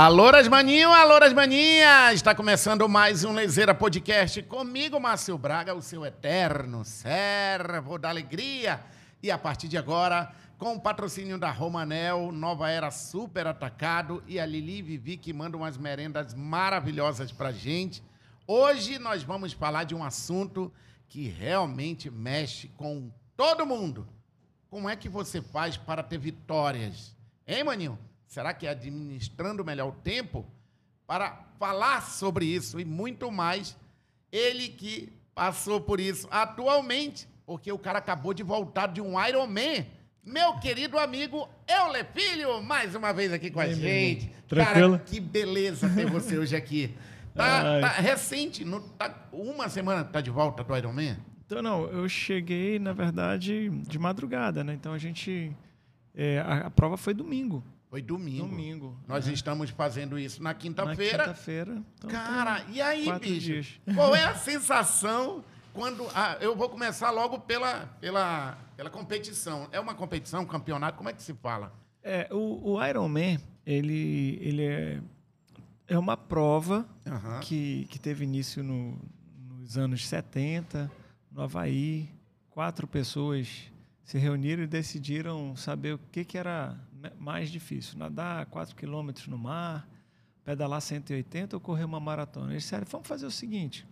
Alô, Rasmaninho, alô, Rasmaninha! Está começando mais um Lezeira Podcast comigo, Márcio Braga, o seu eterno servo da alegria. E a partir de agora, com o patrocínio da Romanel, Nova Era Super Atacado e a Lili Vivi, que manda umas merendas maravilhosas pra gente. Hoje nós vamos falar de um assunto que realmente mexe com todo mundo. Como é que você faz para ter vitórias? Hein, maninho? Será que é administrando melhor o tempo? Para falar sobre isso e muito mais, ele que passou por isso atualmente, porque o cara acabou de voltar de um Ironman. Meu querido amigo Euler Filho, mais uma vez aqui com a Ei, gente. Tranquilo? Cara, que beleza ter você hoje aqui. Tá, tá recente, não, tá, uma semana tá de volta do Ironman? Então, não, eu cheguei, na verdade, de madrugada, né? Então a gente. é, a, a prova foi domingo. Foi domingo. Domingo. Nós né? estamos fazendo isso na quinta-feira. quinta-feira. Então, Cara, e aí, bicho? dias. Qual é a sensação quando. ah, eu vou começar logo pela, pela, pela competição. É uma competição, um campeonato? Como é que se fala? É, o, o Ironman, ele, ele é, é uma prova Aham. que, que teve início no- nos anos 70, no Havaí. Quatro pessoas se reuniram e decidiram saber o que, que era mais difícil: nadar 4 quilômetros no mar, pedalar 180 ou correr uma maratona. Eles disseram: vamos fazer o seguinte.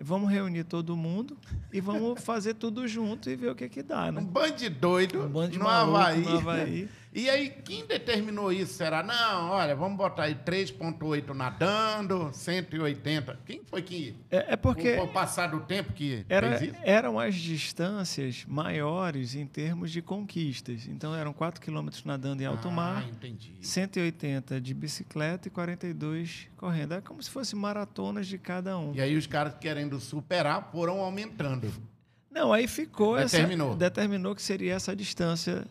Vamos reunir todo mundo e vamos fazer tudo junto e ver o que, que dá, Um né? bando de doido Um bando de no, maluco Havaí. no Havaí. E aí, quem determinou isso? Será? Não, olha, vamos botar aí 3,8 nadando, 180. Quem foi que. É, é porque Com o passar do tempo que Era, eram as distâncias maiores em termos de conquistas. Então, eram 4 quilômetros nadando em alto ah, mar, entendi. 180 de bicicleta e 42 correndo. É como se fossem maratonas de cada um. E aí os caras querendo superar foram aumentando. Não, aí ficou Determinou. essa... Determinou que seria essa distância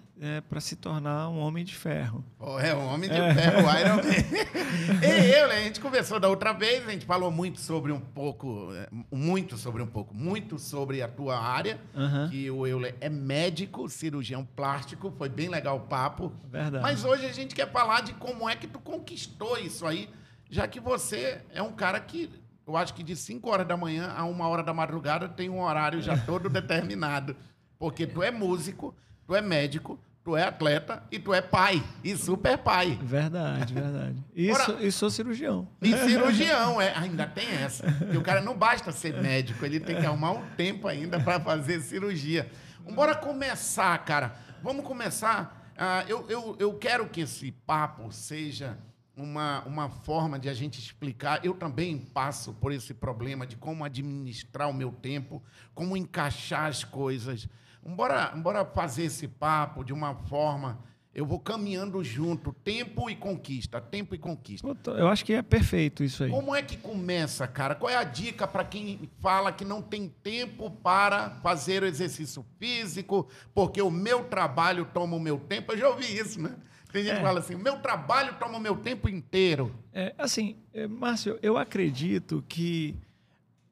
para se tornar um homem de ferro. Pô, é um homem de ferro, Iron Man. e eu, né, a gente conversou da outra vez, a gente falou muito sobre um pouco, é, muito sobre um pouco, muito sobre a tua área, Aham. que o Euler é médico, cirurgião plástico, foi bem legal o papo. Verdade. Mas hoje a gente quer falar de como é que tu conquistou isso aí, já que você é um cara que, eu acho que de 5 horas da manhã a 1 hora da madrugada tem um horário já todo determinado. Porque tu é músico, tu é médico, tu é atleta e tu é pai, e super pai. Verdade, verdade. E, Ora- sou, e sou cirurgião. E cirurgião, é, ainda tem essa. Porque o cara não basta ser médico, ele tem que arrumar um tempo ainda para fazer cirurgia. Bora começar, cara. Vamos começar. Ah, eu, eu, eu quero que esse papo seja uma, uma forma de a gente explicar. Eu também passo por esse problema de como administrar o meu tempo, como encaixar as coisas. Bora, bora fazer esse papo de uma forma. Eu vou caminhando junto, tempo e conquista, tempo e conquista. Pô, tô- Eu acho que é perfeito isso aí. Como é que começa, cara? Qual é a dica para quem fala que não tem tempo para fazer o exercício físico, porque o meu trabalho toma o meu tempo? Eu já ouvi isso, né? Tem gente que É. fala assim: o meu trabalho toma o meu tempo inteiro. É, assim, é, Márcio, eu acredito que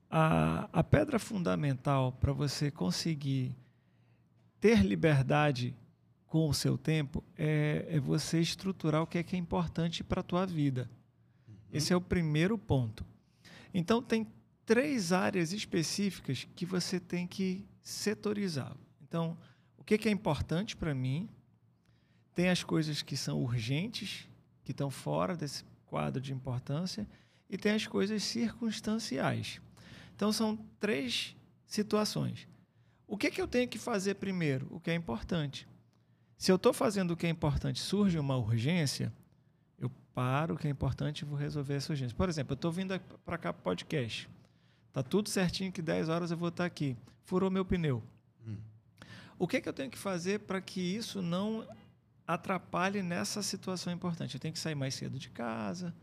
a, a pedra fundamental para você conseguir ter liberdade com o seu tempo é, é você estruturar o que é que é importante para a tua vida. Esse é o primeiro ponto. Então, tem três áreas específicas que você tem que setorizar. Então, o que que é importante para mim? Tem as coisas que são urgentes, que estão fora desse quadro de importância, e tem as coisas circunstanciais. Então, são três situações. O que, que eu tenho que fazer primeiro? O que é importante. Se eu estou fazendo o que é importante, surge uma urgência, eu paro o que é importante e vou resolver essa urgência. Por exemplo, eu estou vindo para cá para podcast. Tá tudo certinho que 10 horas eu vou estar aqui. Furou meu pneu. O que, que eu tenho que fazer para que isso não atrapalhe nessa situação importante? Eu tenho que sair mais cedo de casa,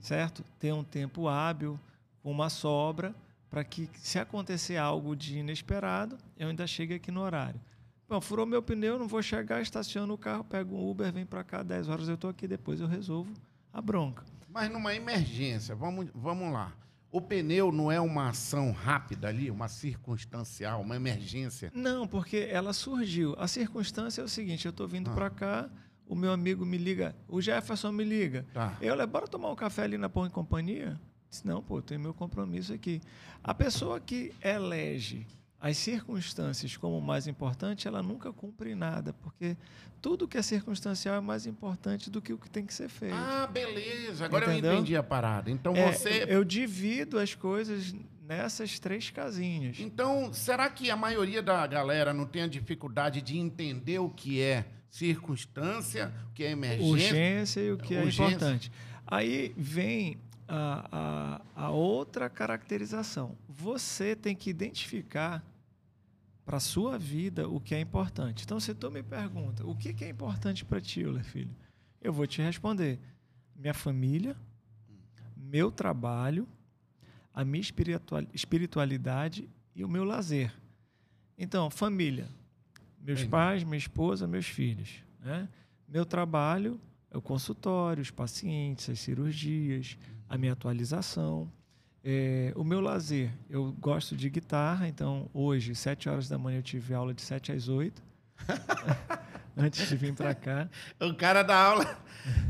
certo? Ter um tempo hábil, uma sobra, para que se acontecer algo de inesperado, eu ainda chegue aqui no horário. Bom, furou meu pneu, não vou chegar, estaciono o carro, pego um Uber, vem para cá, 10 horas eu estou aqui, depois eu resolvo a bronca. Mas numa emergência, vamos, vamos lá. O pneu não é uma ação rápida ali, uma circunstancial, uma emergência. Não, porque ela surgiu. A circunstância é o seguinte: eu estou vindo Ah. para cá, o meu amigo me liga, o Jefferson me liga. Tá. Eu le bora tomar um café ali na Pão e Companhia? Disse, não, pô, tem meu compromisso aqui. A pessoa que elege as circunstâncias como mais importante, ela nunca cumpre nada, porque tudo que é circunstancial é mais importante do que o que tem que ser feito. Ah, beleza. Agora Entendeu? eu entendi a parada. Então É, você. Eu divido as coisas nessas três casinhas. Então, será que a maioria da galera não tem a dificuldade de entender o que é circunstância, o que é emergência? Urgência e o que é Urgência. importante. Aí vem a, a, a outra caracterização. Você tem que identificar para a sua vida o que é importante. Então, se tu me pergunta o que que é importante para ti, Euler, filho, eu vou te responder: minha família, meu trabalho, a minha espiritual- espiritualidade e o meu lazer. Então, família, meus Entendi. pais, minha esposa, meus filhos. Né? Meu trabalho é o consultório, os pacientes, as cirurgias, a minha atualização. É, o meu lazer, eu gosto de guitarra, então hoje, sete horas da manhã, eu tive aula de 7 às 8, antes de vir para cá. O cara dá aula.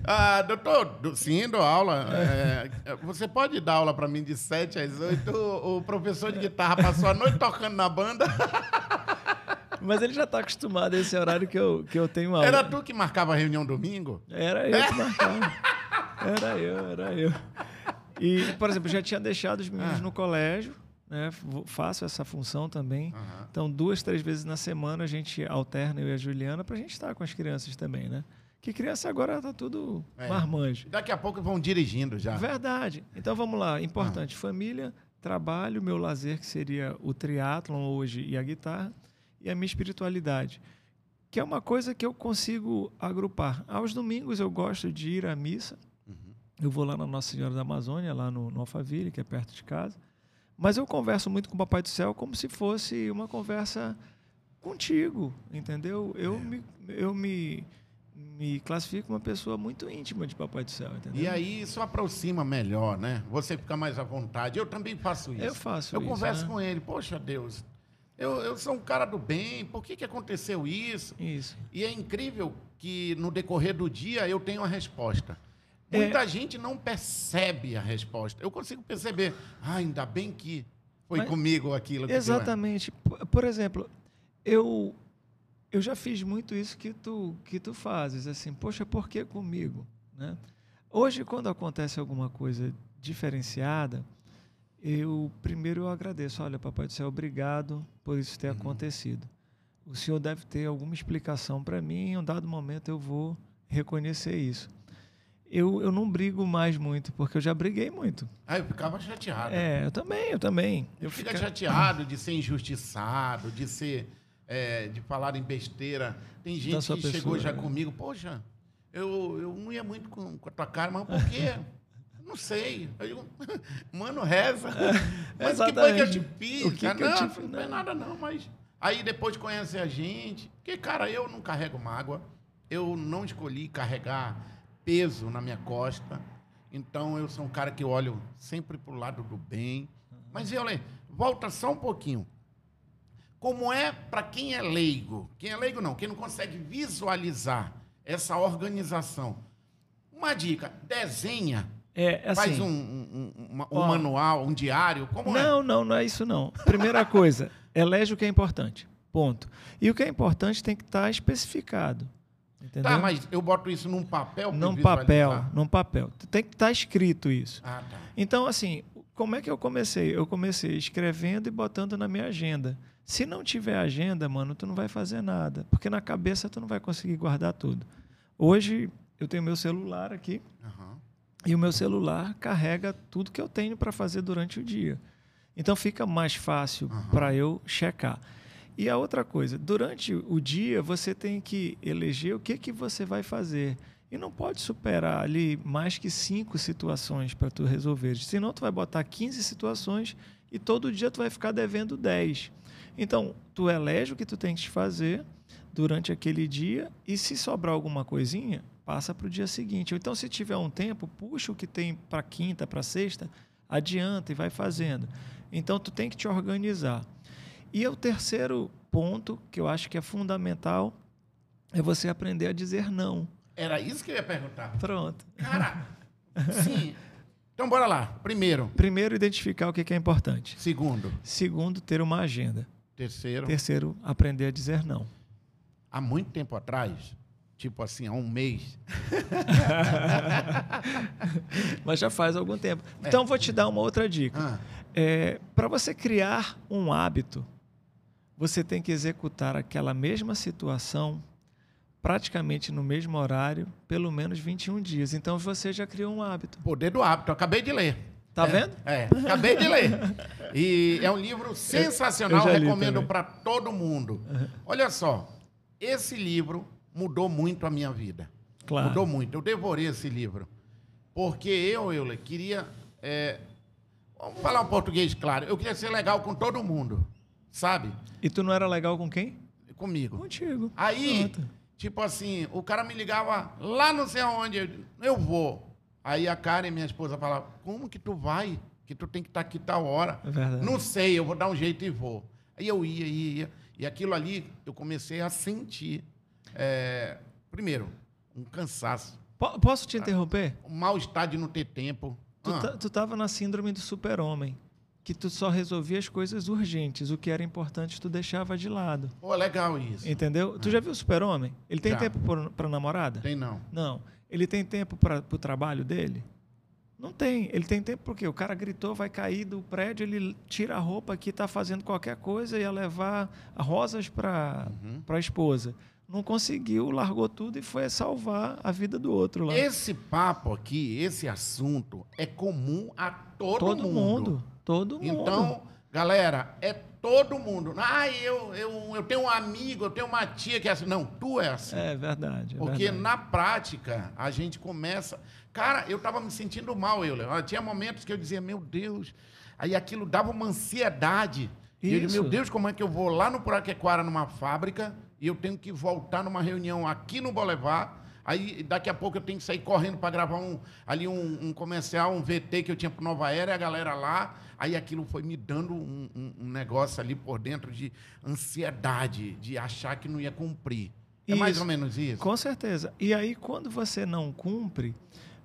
Ah, doutor, do- sim, dou aula. É, você pode dar aula para mim de 7 às 8? O, o professor de guitarra passou a noite tocando na banda. Mas ele já está acostumado a esse horário que eu, que eu tenho aula. Era tu que marcava a reunião domingo? Era eu que marcava. Era eu, era eu. E, por exemplo, já tinha deixado os meninos Ah. no colégio, né? Faço essa função também. Aham. Então, duas, três vezes na semana a gente alterna, eu e a Juliana, para a gente estar com as crianças também, né? Que criança agora tá tudo É. marmanjo. Daqui a pouco vão dirigindo já. Verdade. Então vamos lá. Importante: família, trabalho, meu lazer, que seria o triatlon hoje e a guitarra, e a minha espiritualidade. Que é uma coisa que eu consigo agrupar. Aos domingos eu gosto de ir à missa. Eu vou lá na Nossa Senhora da Amazônia, lá no, no Alphaville, que é perto de casa. Mas eu converso muito com o Papai do Céu como se fosse uma conversa contigo, entendeu? Eu, me, eu me, me classifico uma pessoa muito íntima de Papai do Céu, entendeu? E aí isso aproxima melhor, né? Você fica mais à vontade. Eu também faço isso. Eu faço Eu isso, converso né? com ele. Poxa, Deus, eu, eu sou um cara do bem. Por que, que aconteceu isso? Isso. E é incrível que no decorrer do dia eu tenho a resposta. É. Muita gente não percebe a resposta. Eu consigo perceber. Ah, ainda bem que foi Mas- comigo aquilo. que Exatamente. P- Por exemplo, eu eu já fiz muito isso que tu que tu fazes, assim, poxa, por que comigo, né? Hoje quando acontece alguma coisa diferenciada, eu primeiro eu agradeço, olha, papai do céu, obrigado por isso ter acontecido. O senhor deve ter alguma explicação para mim, em um dado momento eu vou reconhecer isso. Eu, eu não brigo mais muito, porque eu já briguei muito. Ah, eu ficava chateado. É, eu também, eu também. Eu fica fica- chateado de ser injustiçado, de ser. é, de falar em besteira. Tem gente que chegou pessoa, já né? comigo, poxa, eu, eu não ia muito com, com a tua cara, mas por quê? não sei. Eu digo, mano, reza. mas o que que eu te exatamente. fiz? Que que não, te fiz? não é nada não, mas. Aí depois conhece a gente. Porque, cara, eu não carrego mágoa. Eu não escolhi carregar peso na minha costa. Então eu sou um cara que olho sempre pro lado do bem. Mas eu volta só um pouquinho. Como é para quem é leigo? Quem é leigo não, quem não consegue visualizar essa organização. Uma dica, desenha, É, assim, faz um, um- um- um manual, um diário, como é? Não, não, não é isso não. Primeira coisa, elege o que é importante. Ponto. E o que é importante tem que estar especificado. Entendeu? Tá, mas eu boto isso num papel num papel, num papel. Tem que estar escrito isso. Ah, tá. Então, assim, como é que eu comecei? Eu comecei escrevendo e botando na minha agenda. Se não tiver agenda, mano, tu não vai fazer nada, porque na cabeça tu não vai conseguir guardar tudo. Hoje eu tenho meu celular aqui Aham. e o meu celular carrega tudo que eu tenho para fazer durante o dia. Então fica mais fácil Aham. para eu checar. E a outra coisa, durante o dia você tem que eleger o que, que você vai fazer. E não pode superar ali mais que cinco situações para tu resolver. Senão tu vai botar 15 situações e todo dia tu vai ficar devendo 10. Então, tu elege o que tu tem que fazer durante aquele dia e se sobrar alguma coisinha, passa para o dia seguinte. Ou então, se tiver um tempo, puxa o que tem para quinta, para sexta, adianta e vai fazendo. Então, tu tem que te organizar. E o terceiro ponto, que eu acho que é fundamental, é você aprender a dizer não. Era isso que eu ia perguntar. Pronto. Cara, sim. Então bora lá. Primeiro. Primeiro, identificar o que é importante. Segundo. Segundo, ter uma agenda. Terceiro. Terceiro, aprender a dizer não. Há muito tempo atrás, tipo assim, há um mês, Mas já faz algum tempo. Então, vou te dar uma outra dica. ah, É, Para você criar um hábito, você tem que executar aquela mesma situação praticamente no mesmo horário, pelo menos 21 dias. Então, você já criou um hábito. Poder do Hábito. Eu acabei de ler. Tá É, vendo? É, acabei de ler. E é um livro sensacional, eu li recomendo para todo mundo. Olha só, esse livro mudou muito a minha vida. Claro. Mudou muito. Eu devorei esse livro. Porque eu, eu queria. é, vamos falar um português claro. Eu queria ser legal com todo mundo. Sabe? E tu não era legal com quem? Comigo. Contigo. Aí, Pronto. tipo assim, o cara me ligava lá não sei aonde, eu, eu vou. Aí a Karen, minha esposa, falava, como que tu vai? Que tu tem que estar aqui tal hora. É verdade. Não sei, eu vou dar um jeito e vou. Aí eu ia, ia, ia. E aquilo ali, eu comecei a sentir, é, primeiro, um cansaço, Po- Posso te interromper? um mal-estar de não ter tempo. Tu, Ah, ta- tu tava na síndrome do super-homem, que tu só resolvia as coisas urgentes, o que era importante tu deixava de lado. Pô, legal isso. Entendeu? Tu já viu o super-homem? Ele tem Já. tempo pra namorada? Tem não. Não. Ele tem tempo para o trabalho dele? Não tem. Ele tem tempo porque o cara gritou, vai cair do prédio, ele tira a roupa aqui, está fazendo qualquer coisa, ia levar rosas para Uhum. a esposa. Não conseguiu, largou tudo e foi salvar a vida do outro lá. Esse papo aqui, esse assunto, é comum a todo, todo mundo. Todo mundo. Então, galera, é todo mundo. Ah, eu, eu, eu tenho um amigo, eu tenho uma tia que é assim. Não, tu é assim. É verdade. é Porque verdade. na prática, a gente começa. Cara, eu tava me sentindo mal, eu. Léo. Tinha momentos que eu dizia, meu Deus. Aí aquilo dava uma ansiedade. E eu Isso. meu Deus, como é que eu vou lá no Puraquequara, numa fábrica, e eu tenho que voltar numa reunião aqui no Boulevard. Aí daqui a pouco eu tenho que sair correndo para gravar um, ali um, um comercial, um VT que eu tinha para Nova Era, e a galera lá. Aí aquilo foi me dando um, um- um negócio ali por dentro de ansiedade, de achar que não ia cumprir. É mais Isso. ou menos isso? Com certeza. E aí, quando você não cumpre,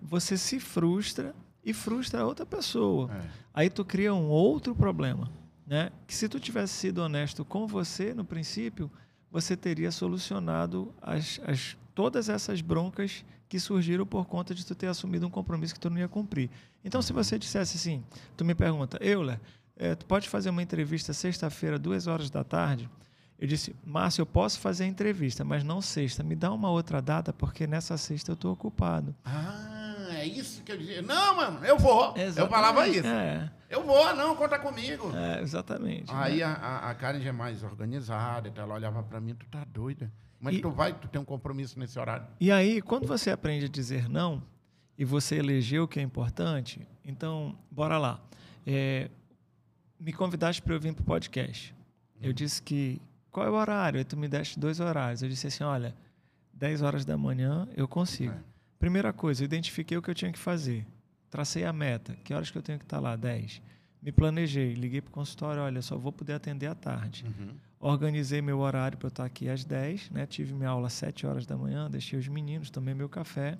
você se frustra e frustra a outra pessoa. É. Aí tu cria um outro problema, né? Que se tu tivesse sido honesto com você no princípio, você teria solucionado as, as- todas essas broncas que surgiram por conta de tu ter assumido um compromisso que tu não ia cumprir. Então, se você dissesse assim, tu me pergunta, Euler, eh, tu pode fazer uma entrevista sexta-feira, duas horas da tarde? Eu disse, Márcio, eu posso fazer a entrevista, mas não sexta. Me dá uma outra data, porque nessa sexta eu estou ocupado. Ah, é isso que eu dizia. Não, mano, eu vou. Eu falava isso. É, Eu vou, não, conta comigo. é, exatamente. Aí né? a, a, Karen já é mais organizada, então ela olhava pra mim, tu tá doida. Que E- tu vai? Tu tem um compromisso nesse horário. E aí, quando você aprende a dizer não e você elegeu o que é importante, então, bora lá. É, me convidaste para eu vir para o podcast. Eu disse que, qual é o horário? Aí tu me deste dois horários. Eu disse assim, olha, 10 horas da manhã eu consigo. É. Primeira coisa, eu identifiquei o que eu tinha que fazer. Tracei a meta. Que horas que eu tenho que estar lá? 10. Me planejei, liguei para o consultório, olha, só vou poder atender à tarde. Organizei meu horário para eu estar aqui às 10, né? Tive minha aula às 7 horas da manhã, deixei os meninos, tomei meu café,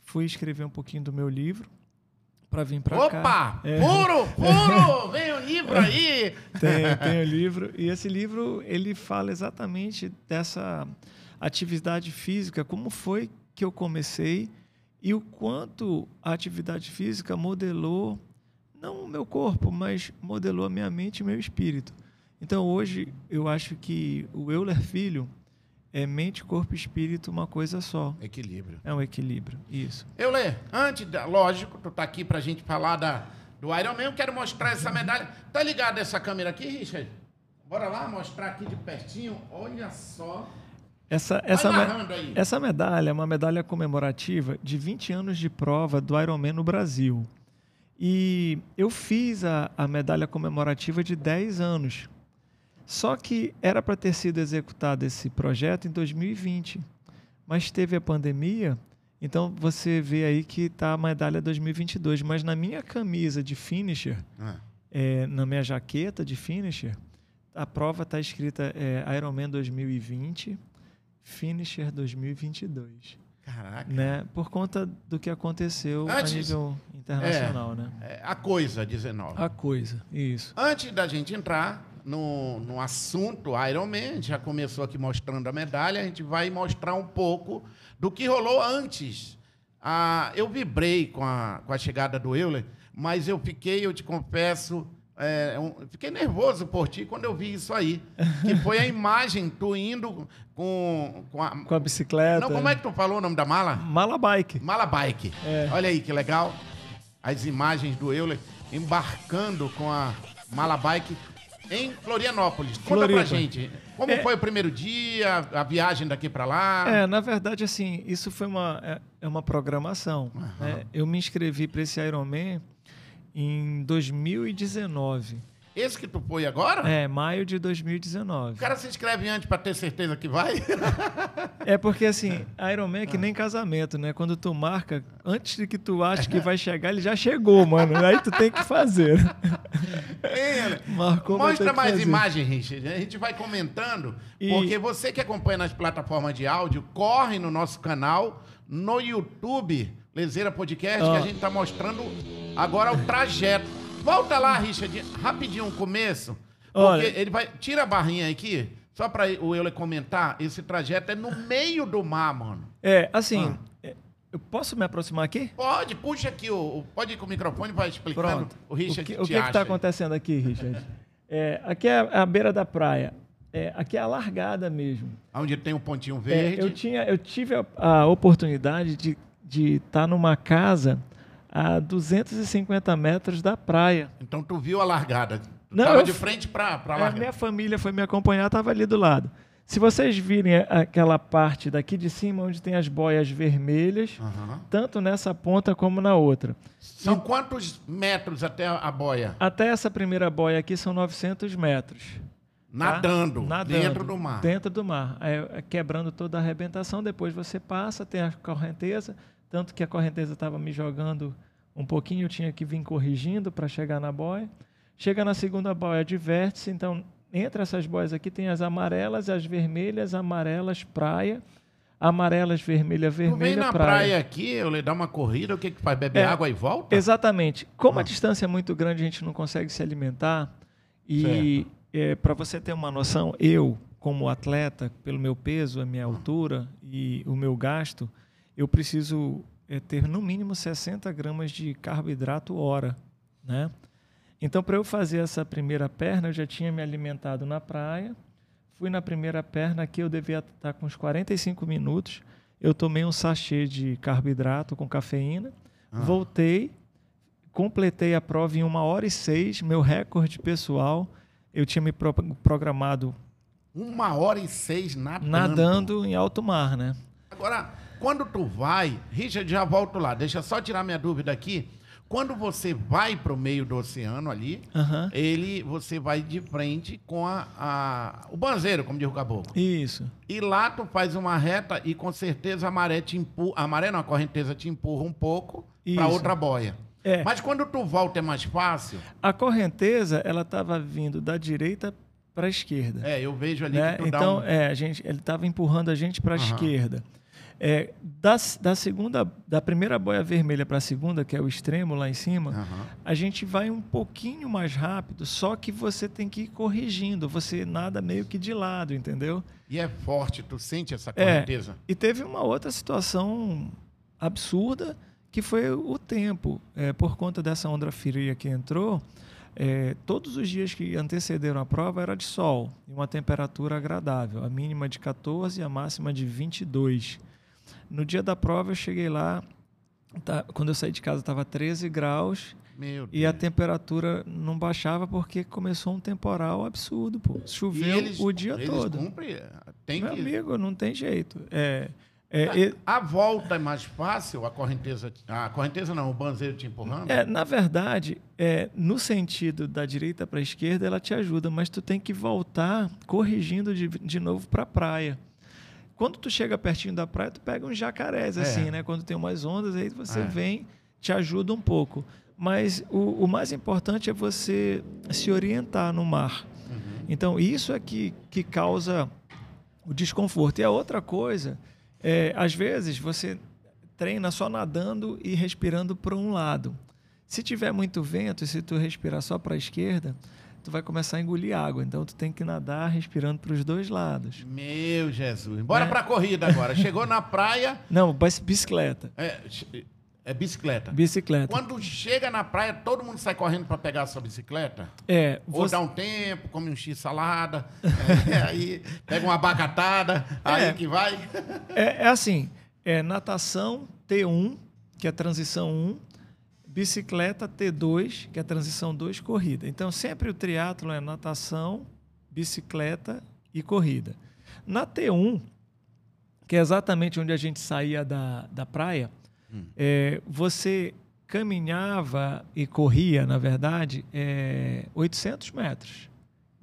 fui escrever um pouquinho do meu livro para vir para cá. Opa! É. Puro, puro! Vem o livro aí! Tem, tem o livro. E esse livro, ele fala exatamente dessa atividade física, como foi que eu comecei e o quanto a atividade física modelou, não o meu corpo, mas modelou a minha mente e meu espírito. Então, hoje, eu acho que o Euler Filho é mente, corpo e espírito uma coisa só. Equilíbrio. É um equilíbrio, isso. Eu lê, antes, da, lógico, tu tá aqui pra gente falar da, do Iron Man, eu quero mostrar essa medalha. Tá ligado essa câmera aqui, Richard? Bora lá mostrar aqui de pertinho. Olha só. Essa, essa, me- essa medalha é uma medalha comemorativa de 20 anos de prova do Ironman no Brasil. E eu fiz a, a medalha comemorativa de 10 anos. Só que era para ter sido executado esse projeto em 2020. Mas teve a pandemia, então você vê aí que está a medalha 2022. Mas na minha camisa de finisher, Ah, é, na minha jaqueta de finisher, a prova está escrita é, Ironman 2020, finisher 2022. Caraca. Né? Por conta do que aconteceu Antes, a nível internacional, é, né? É, a coisa 19. A coisa, isso. Antes da gente entrar no, no assunto Iron Man, já começou aqui mostrando a medalha, a gente vai mostrar um pouco do que rolou antes. Ah, eu vibrei com a, com a chegada do Euler, mas eu fiquei, eu te confesso, é, um, fiquei nervoso por ti quando eu vi isso aí. Que foi a imagem, tu indo com, com, a, com a bicicleta. Não, como é que tu falou o nome da mala? Mala Bike. Mala Bike. É. Olha aí que legal. As imagens do Euler embarcando com a Mala Bike em Florianópolis. Conta Floripa. pra gente. Como é, foi o primeiro dia, a viagem daqui para lá? É, na verdade, assim, isso foi uma, é, é uma programação. Uhum. Né? Eu me inscrevi para esse Ironman em 2019. Esse que tu foi agora? É, maio de 2019. O cara se inscreve antes para ter certeza que vai? é porque assim, Ironman é que nem casamento, né? Quando tu marca, antes de que tu ache que vai chegar, ele já chegou, mano. Aí tu tem que fazer. É, Marcou, Mostra mais fazer. imagem, Richard. A gente vai comentando, e... porque você que acompanha nas plataformas de áudio, corre no nosso canal, no YouTube, Lezeira Podcast, que a gente está mostrando agora o trajeto. Volta lá, Richard, rapidinho o começo. Porque Olha. ele vai. Tira a barrinha aqui, só para o Euler comentar. Esse trajeto é no meio do mar, mano. É, assim. Ah. É, eu posso me aproximar aqui? Pode, puxa aqui. O, pode ir com o microfone e vai explicando. Pronto. O Richard. O que, o que está acontecendo aqui, Richard? É, aqui é a beira da praia. É, aqui é a largada mesmo. Onde tem um pontinho verde. É, eu, tinha, eu tive a, a oportunidade de de estar tá numa casa a 250 metros da praia. Então tu viu a largada? Não, Tava de frente para a largada. A minha família foi me acompanhar, estava ali do lado. Se vocês virem aquela parte daqui de cima, onde tem as boias vermelhas, uhum. tanto nessa ponta como na outra. São e... quantos metros até a boia? Até essa primeira boia aqui são 900 metros. Nadando, tá? Nadando dentro do mar. Dentro do mar. É, quebrando toda a arrebentação, depois você passa, tem a correnteza, tanto que a correnteza estava me jogando um pouquinho, eu tinha que vir corrigindo para chegar na boia. Chega na segunda boia de vértice, então entre essas boias aqui tem as amarelas, as vermelhas, amarelas, praia, amarelas, vermelha, vermelha, tu vem na praia. praia aqui, eu lhe dá uma corrida, o que que faz? Bebe é, água e volta? Exatamente. Como ah. a distância é muito grande, a gente não consegue se alimentar. E é, para você ter uma noção, eu, como atleta, pelo meu peso, a minha altura e o meu gasto, eu preciso é, ter no mínimo 60 gramas de carboidrato hora, né? Então, para eu fazer essa primeira perna, eu já tinha me alimentado na praia. Fui na primeira perna, aqui eu devia estar com uns 45 minutos. Eu tomei um sachê de carboidrato com cafeína. Ah. Voltei, completei a prova em uma hora e seis, meu recorde pessoal. Eu tinha me pro programado. Uma hora e seis nadando. Nadando em alto mar, né? Agora, quando tu vai, Richard, já volto lá, deixa só tirar minha dúvida aqui. Quando você vai para o meio do oceano ali, uhum. ele, você vai de frente com a, a, o banzeiro, como diz o caboclo. Isso. E lá tu faz uma reta e com certeza a maré te empurra, a maré não, a correnteza te empurra um pouco para outra boia. É. Mas quando tu volta é mais fácil? A correnteza, ela estava vindo da direita para a esquerda. É, eu vejo ali né? que tu Então, um... é, a gente, ele estava empurrando a gente para a uhum. esquerda. É, da, da segunda, da primeira boia vermelha para a segunda, que é o extremo lá em cima, uhum. a gente vai um pouquinho mais rápido, só que você tem que ir corrigindo, você nada meio que de lado, entendeu? E é forte, tu sente essa é, correnteza? É, e teve uma outra situação absurda, que foi o tempo. É, por conta dessa onda fria que entrou, é, todos os dias que antecederam a prova era de sol, e uma temperatura agradável, a mínima de 14 e a máxima de 22. No dia da prova eu cheguei lá, tá, quando eu saí de casa estava 13 graus e a temperatura não baixava porque começou um temporal absurdo, pô. Choveu eles, o dia eles todo. Cumpre, tem Meu que... amigo, não tem jeito. É, é, a, a, volta é mais fácil, a correnteza. A correnteza não, o banzeiro te empurrando? É, na verdade, é, no sentido da direita para a esquerda, ela te ajuda, mas tu tem que voltar corrigindo de, de novo para a praia. Quando tu chega pertinho da praia, tu pega uns jacarés, é. assim, né? Quando tem umas ondas, aí você é. vem, te ajuda um pouco. Mas o, o, mais importante é você se orientar no mar. Uhum. Então, isso é que, que causa o desconforto. E a outra coisa É, às vezes você treina só nadando e respirando para um lado. Se tiver muito vento e se tu respirar só para a esquerda, tu vai começar a engolir água. Então tu tem que nadar respirando para os dois lados. Meu Jesus. Bora É. pra corrida agora. Chegou na praia, Não, bicicleta. é, é bicicleta. Bicicleta. Quando chega na praia, todo mundo sai correndo pra pegar a sua bicicleta? É, Ou você- dá um tempo, come um x-salada, é, aí pega uma abacatada, aí É. que vai. É, é assim, é natação T1, que é transição 1, bicicleta T2, que é transição 2, corrida. Então, sempre o triatlo é natação, bicicleta e corrida. Na T1, que é exatamente onde a gente saía da, da praia, é, você caminhava e corria, na verdade, é, 800 metros.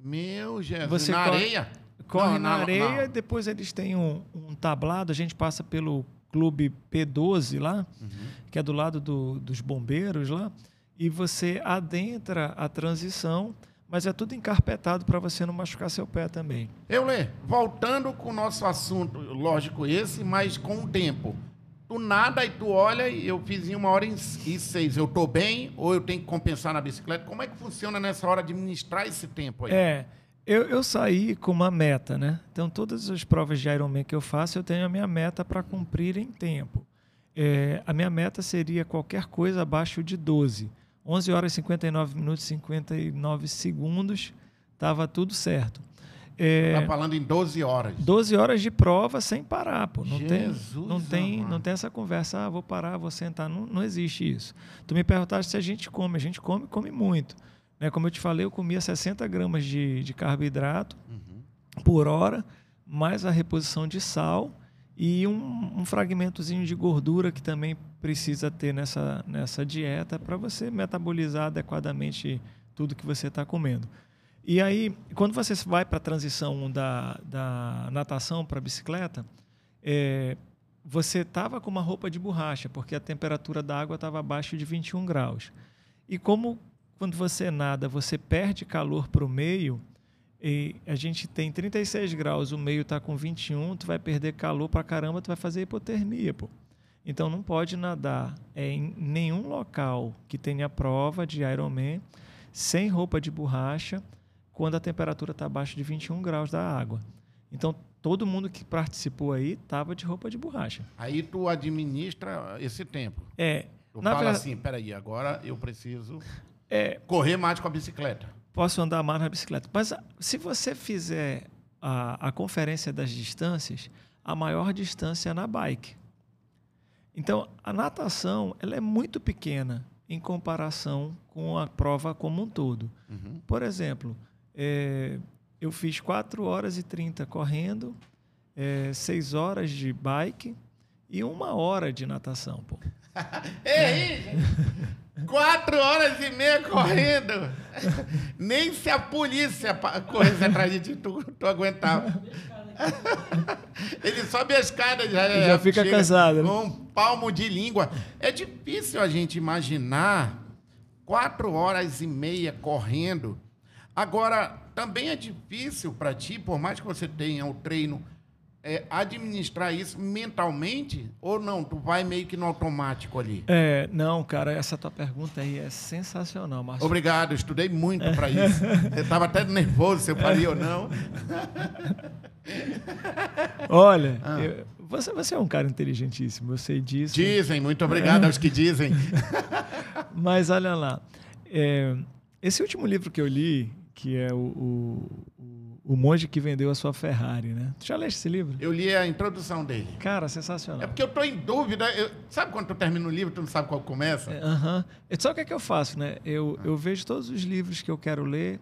Meu Jesus, Você na corre- areia? Corre Não, na areia, não. depois eles têm um, um tablado, a gente passa pelo clube P12 lá, Uhum. que é do lado do- dos bombeiros lá, e você adentra a transição, mas é tudo encarpetado para você não machucar seu pé também. Eu, Lê, voltando com o nosso assunto, lógico esse, mas com o tempo. Tu nada e tu olha e eu fiz em uma hora e seis. Eu tô bem ou eu tenho que compensar na bicicleta? Como é que funciona nessa hora administrar esse tempo aí? É, eu, eu saí com uma meta, né? Então, todas as provas de Ironman que eu faço, eu tenho a minha meta para cumprir em tempo. É, a minha meta seria qualquer coisa abaixo de 12. 11 horas e 59 minutos e 59 segundos, estava tudo certo. É, Tá falando em 12 horas. 12 horas de prova sem parar, pô. Não tem, Jesus não tem, não tem essa conversa, ah, vou parar, vou sentar. Não, não existe isso. Tu me perguntaste se a gente come. A gente come, come muito. Né? Como eu te falei, eu comia 60 gramas de, de carboidrato Uhum. por hora, mais a reposição de sal e um, um fragmentozinho de gordura que também precisa ter nessa, nessa dieta para você metabolizar adequadamente tudo que você está comendo. E aí, quando você vai para a transição da, da natação para a bicicleta, é, você estava com uma roupa de borracha, porque a temperatura da água estava abaixo de 21 graus. E como quando você nada, você perde calor para o meio, e a gente tem 36 graus, o meio está com 21, tu vai perder calor para caramba, tu vai fazer hipotermia, pô. Então não pode nadar é, em nenhum local que tenha prova de Ironman sem roupa de borracha quando a temperatura está abaixo de 21 graus da água. Então todo mundo que participou aí estava de roupa de borracha. Aí tu administra esse tempo. É, Tu na fala ver- assim, peraí, agora eu preciso é, correr mais com a bicicleta. posso andar mais na bicicleta. Mas ah, se você fizer a, a conferência das distâncias, a maior distância é na bike. Então, a natação ela é muito pequena em comparação com a prova como um todo. Uhum. Por exemplo, é, eu fiz 4 horas e 30 correndo, é, 6 horas de bike e uma hora de natação. Pô. Ei, gente, quatro horas e meia correndo. Nem se a polícia corresse atrás de ti, tu, tu aguentava. Ele sobe a escada já, Já fica cansado, né? Com um palmo de língua. É difícil a gente imaginar quatro horas e meia correndo. Agora, também é difícil para ti, por mais que você tenha o treino, é, administrar isso mentalmente ou não? Tu vai meio que no automático ali. É, não, cara, essa tua pergunta aí é sensacional, Márcio. Obrigado, estudei muito para isso. Eu estava até nervoso se eu faria ou não. Olha, Ah. eu- você, você é um cara inteligentíssimo, eu sei disso. Dizem, muito obrigado aos que dizem. Mas olha lá, é, esse último livro que eu li, que é o, o, o- o Monge que Vendeu a Sua Ferrari, né? Tu já leste esse livro? Eu li a introdução dele. Cara, É sensacional. porque eu estou em dúvida. eu- sabe quando tu termina o livro, tu não sabe qual começa? É, Aham. E Sabe o que é que eu faço, né? Eu, eu vejo todos os livros que eu quero ler,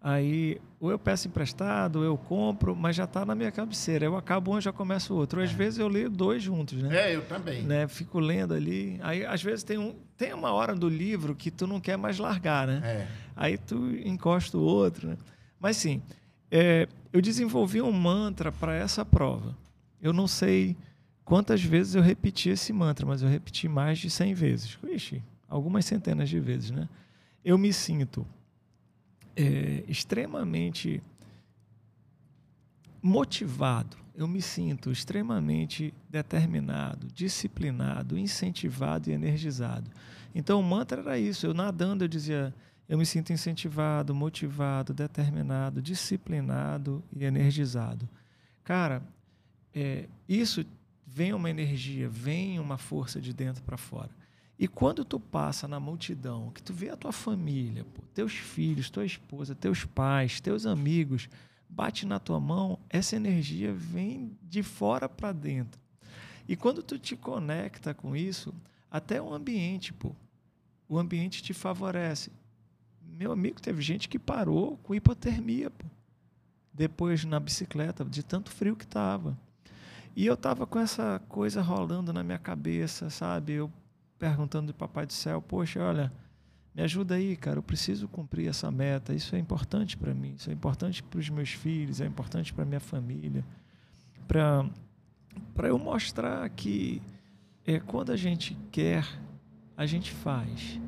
aí ou eu peço emprestado, ou eu compro, mas já está na minha cabeceira. Eu acabo um e já começo outro. Ou às vezes eu leio dois juntos, né? É, eu também. né? Fico lendo ali. Aí, às vezes, tem, um, tem uma hora do livro que tu não quer mais largar, né? É. Aí tu encosta o outro, né? Mas sim, é, eu desenvolvi um mantra para essa prova. Eu não sei quantas vezes eu repeti esse mantra, mas eu repeti mais de 100 vezes. Ixi, algumas centenas de vezes, né? Eu me sinto é, extremamente motivado. eu me sinto extremamente determinado, disciplinado, incentivado e energizado. Então o mantra era isso. Eu nadando eu dizia, eu me sinto incentivado, motivado, determinado, disciplinado e energizado. Cara, é, isso vem uma energia, vem uma força de dentro para fora. E quando tu passa na multidão, que tu vê a tua família, pô, teus filhos, tua esposa, teus pais, teus amigos, bate na tua mão, essa energia vem de fora para dentro. E quando tu te conecta com isso, até o ambiente, pô, o ambiente te favorece. Meu amigo, teve gente que parou com hipotermia, pô, depois na bicicleta, de tanto frio que tava. E eu tava com essa coisa rolando na minha cabeça, sabe? Eu perguntando do Papai do Céu, poxa, olha, me ajuda aí, cara, eu preciso cumprir essa meta, isso é importante para mim, isso é importante para os meus filhos, é importante para minha família, para para eu mostrar que é, quando a gente quer, a gente faz.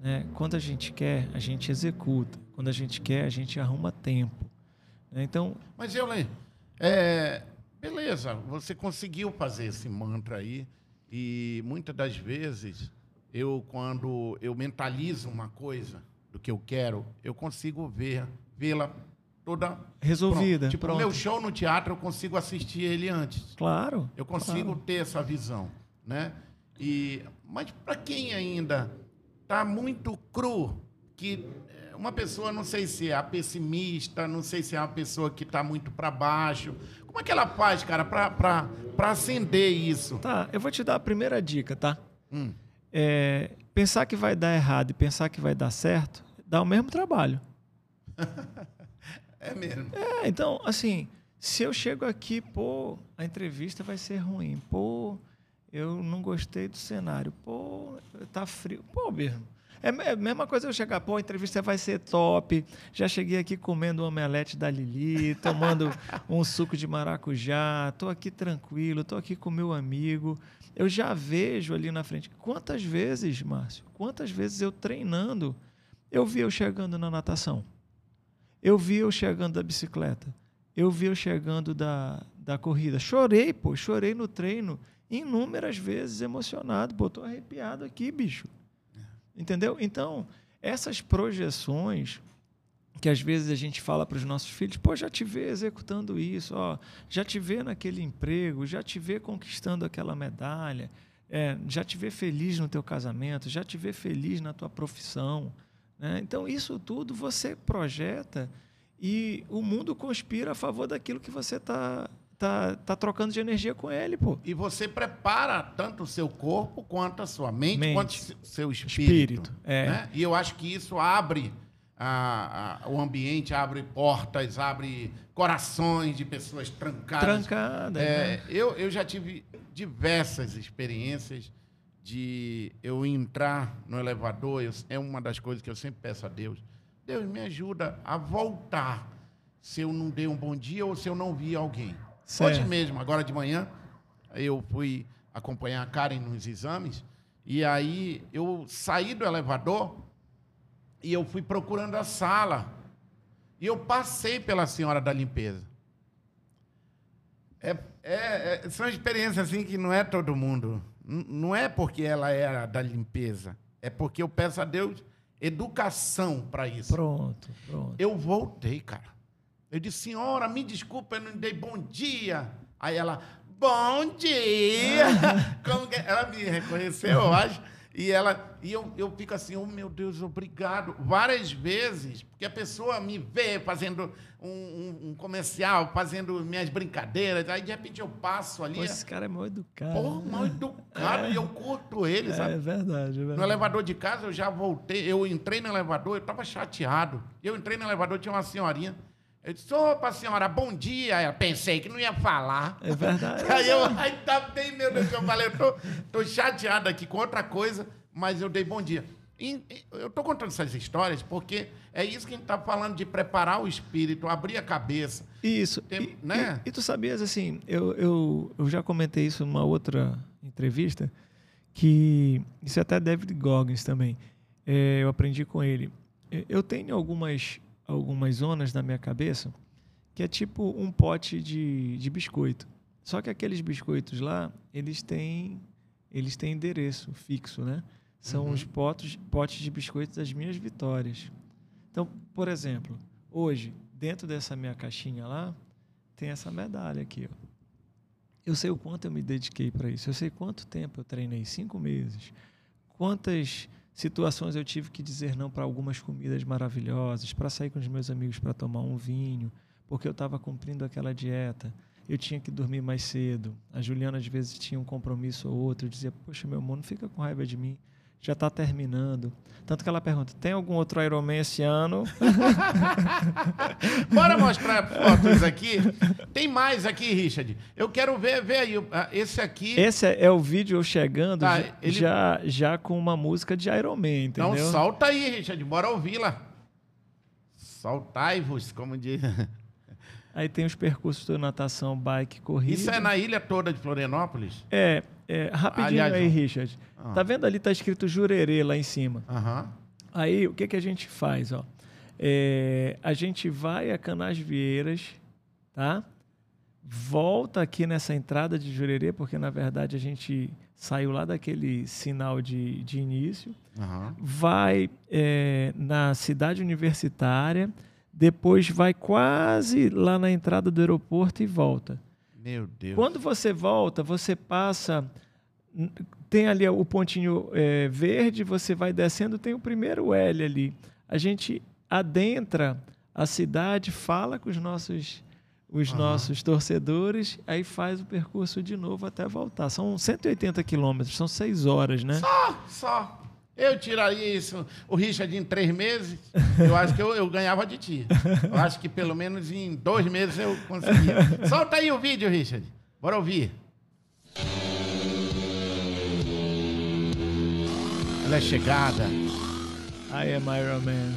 Né? Quando a gente quer, a gente executa. Quando a gente quer, a gente arruma tempo. Né? Então. Mas eu é, beleza, você conseguiu fazer esse mantra aí. E muitas das vezes, eu, quando eu mentalizo uma coisa do que eu quero, eu consigo ver, vê-la toda resolvida. Pronto. Tipo, o meu show no teatro, eu consigo assistir ele antes. Claro. Eu consigo claro. ter essa visão, né? E mas para quem ainda está muito cru, que é, uma pessoa, não sei se é pessimista, não sei se é uma pessoa que está muito para baixo, como é que ela faz, cara, para acender isso? Tá, eu vou te dar a primeira dica, tá? Hum. É, pensar que vai dar errado e pensar que vai dar certo dá o mesmo trabalho. é mesmo. É, então, assim, se eu chego aqui, pô, a entrevista vai ser ruim, pô, eu não gostei do cenário, pô, tá frio, pô, mesmo é, é a mesma coisa eu chegar, pô, a entrevista vai ser top. Já cheguei aqui comendo um omelete da Lili, tomando um suco de maracujá, tô aqui tranquilo, tô aqui com meu amigo. Eu já vejo ali na frente. Quantas vezes, Márcio, quantas vezes eu treinando, eu vi eu chegando na natação. Eu vi eu chegando da bicicleta. Eu vi eu chegando da, da corrida. Chorei, pô, chorei no treino inúmeras vezes emocionado. Tô arrepiado aqui, bicho. Entendeu? Então, essas projeções que às vezes a gente fala para os nossos filhos, pô, já te vê executando isso, ó, já te vê naquele emprego, já te vê conquistando aquela medalha, é, já te vê feliz no teu casamento, já te vê feliz na tua profissão. Né? Então, isso tudo você projeta e o mundo conspira a favor daquilo que você está tá, tá trocando de energia com ele, pô. E você prepara tanto o seu corpo quanto a sua mente, mente. quanto o seu espírito. espírito é. Né? E eu acho que isso abre a, a, o ambiente, abre portas, abre corações de pessoas trancadas. Trancadas. É, né? eu, eu já tive diversas experiências de eu entrar no elevador. Eu, é uma das coisas que eu sempre peço a Deus. Deus me ajuda a voltar se eu não dei um bom dia ou se eu não vi alguém. Certo. Hoje mesmo, agora de manhã, eu fui acompanhar a Karen nos exames e aí eu saí do elevador e eu fui procurando a sala. E eu passei pela senhora da limpeza. É, é, é, são experiências assim que não é todo mundo. não é porque ela era da limpeza. É porque eu peço a Deus educação para isso. Pronto, pronto. Eu voltei, cara. Eu disse, senhora, me desculpa, eu não dei bom dia. Aí ela, bom dia! Como que... Ela me reconheceu, eu acho. E ela e eu, eu fico assim, oh meu Deus, obrigado. Várias vezes, porque a pessoa me vê fazendo um, um, um comercial, fazendo minhas brincadeiras, aí de repente eu passo ali. Pô, esse cara é mal educado. Pô, mal educado, é. e eu curto ele, sabe? É verdade, é verdade. No elevador de casa eu já voltei, eu entrei no elevador, eu estava chateado. Eu entrei no elevador, tinha uma senhorinha eu disse, opa, senhora, bom dia. Eu pensei que não ia falar. É verdade. Aí eu, aí tá bem, meu Deus, eu falei, eu tô, tô chateado aqui com outra coisa, mas eu dei bom dia. E, eu estou contando essas histórias porque é isso que a gente está falando de preparar o espírito, abrir a cabeça. Isso. Tem, e, né? e, e, tu sabias, assim, eu, eu, eu já comentei isso numa outra entrevista, que isso é até David Goggins também. É, eu aprendi com ele. Eu tenho algumas algumas zonas na minha cabeça que é tipo um pote de, de biscoito. Só que aqueles biscoitos lá, eles têm, eles têm endereço fixo, né? São Uhum. os potes, potes de biscoitos das minhas vitórias. Então, por exemplo, hoje, dentro dessa minha caixinha lá, tem essa medalha aqui, ó. Eu sei o quanto eu me dediquei para isso. Eu sei quanto tempo eu treinei, cinco meses. Quantas situações eu tive que dizer não para algumas comidas maravilhosas, para sair com os meus amigos para tomar um vinho, porque eu estava cumprindo aquela dieta. Eu tinha que dormir mais cedo. A Juliana às vezes tinha um compromisso ou outro. Eu dizia: Poxa, meu amor, não fica com raiva de mim. Já está terminando. Tanto que ela pergunta: Tem algum outro Ironman esse ano? Bora mostrar fotos aqui. Tem mais aqui, Richard. Eu quero ver, ver aí. ah, Esse aqui. Esse é, é o vídeo eu chegando Tá, já, ele- já, já com uma música de Iron Man, entendeu? Então solta aí, Richard. Bora ouvi-la. Soltai-vos, como diz. Aí tem os percursos de natação, bike, corrida. Isso é na ilha toda de Florianópolis? É, é, rapidinho Aliás, aí. Richard. Ah. Tá vendo ali, tá escrito Jurerê lá em cima. Aham. Aí, o que, que a gente faz, ó? É, a gente vai a Canasvieiras, tá? Volta aqui nessa entrada de Jurerê, porque, na verdade, a gente saiu lá daquele sinal de, de início. Aham. vai é, na cidade universitária, depois vai quase lá na entrada do aeroporto e volta. Meu Deus. Quando você volta, você passa. Tem ali o pontinho é, verde, você vai descendo, tem o primeiro L ali. A gente adentra a cidade, fala com os nossos, os nossos torcedores, aí faz o percurso de novo até voltar. São 180 quilômetros, são seis horas, né? Só, só. Eu tiraria isso, o Richard, em três meses. Eu acho que eu, eu ganhava de ti. Eu acho que pelo menos em dois meses eu conseguia. Solta aí o vídeo, Richard. Bora ouvir. Ela é chegada. I am Iron Man.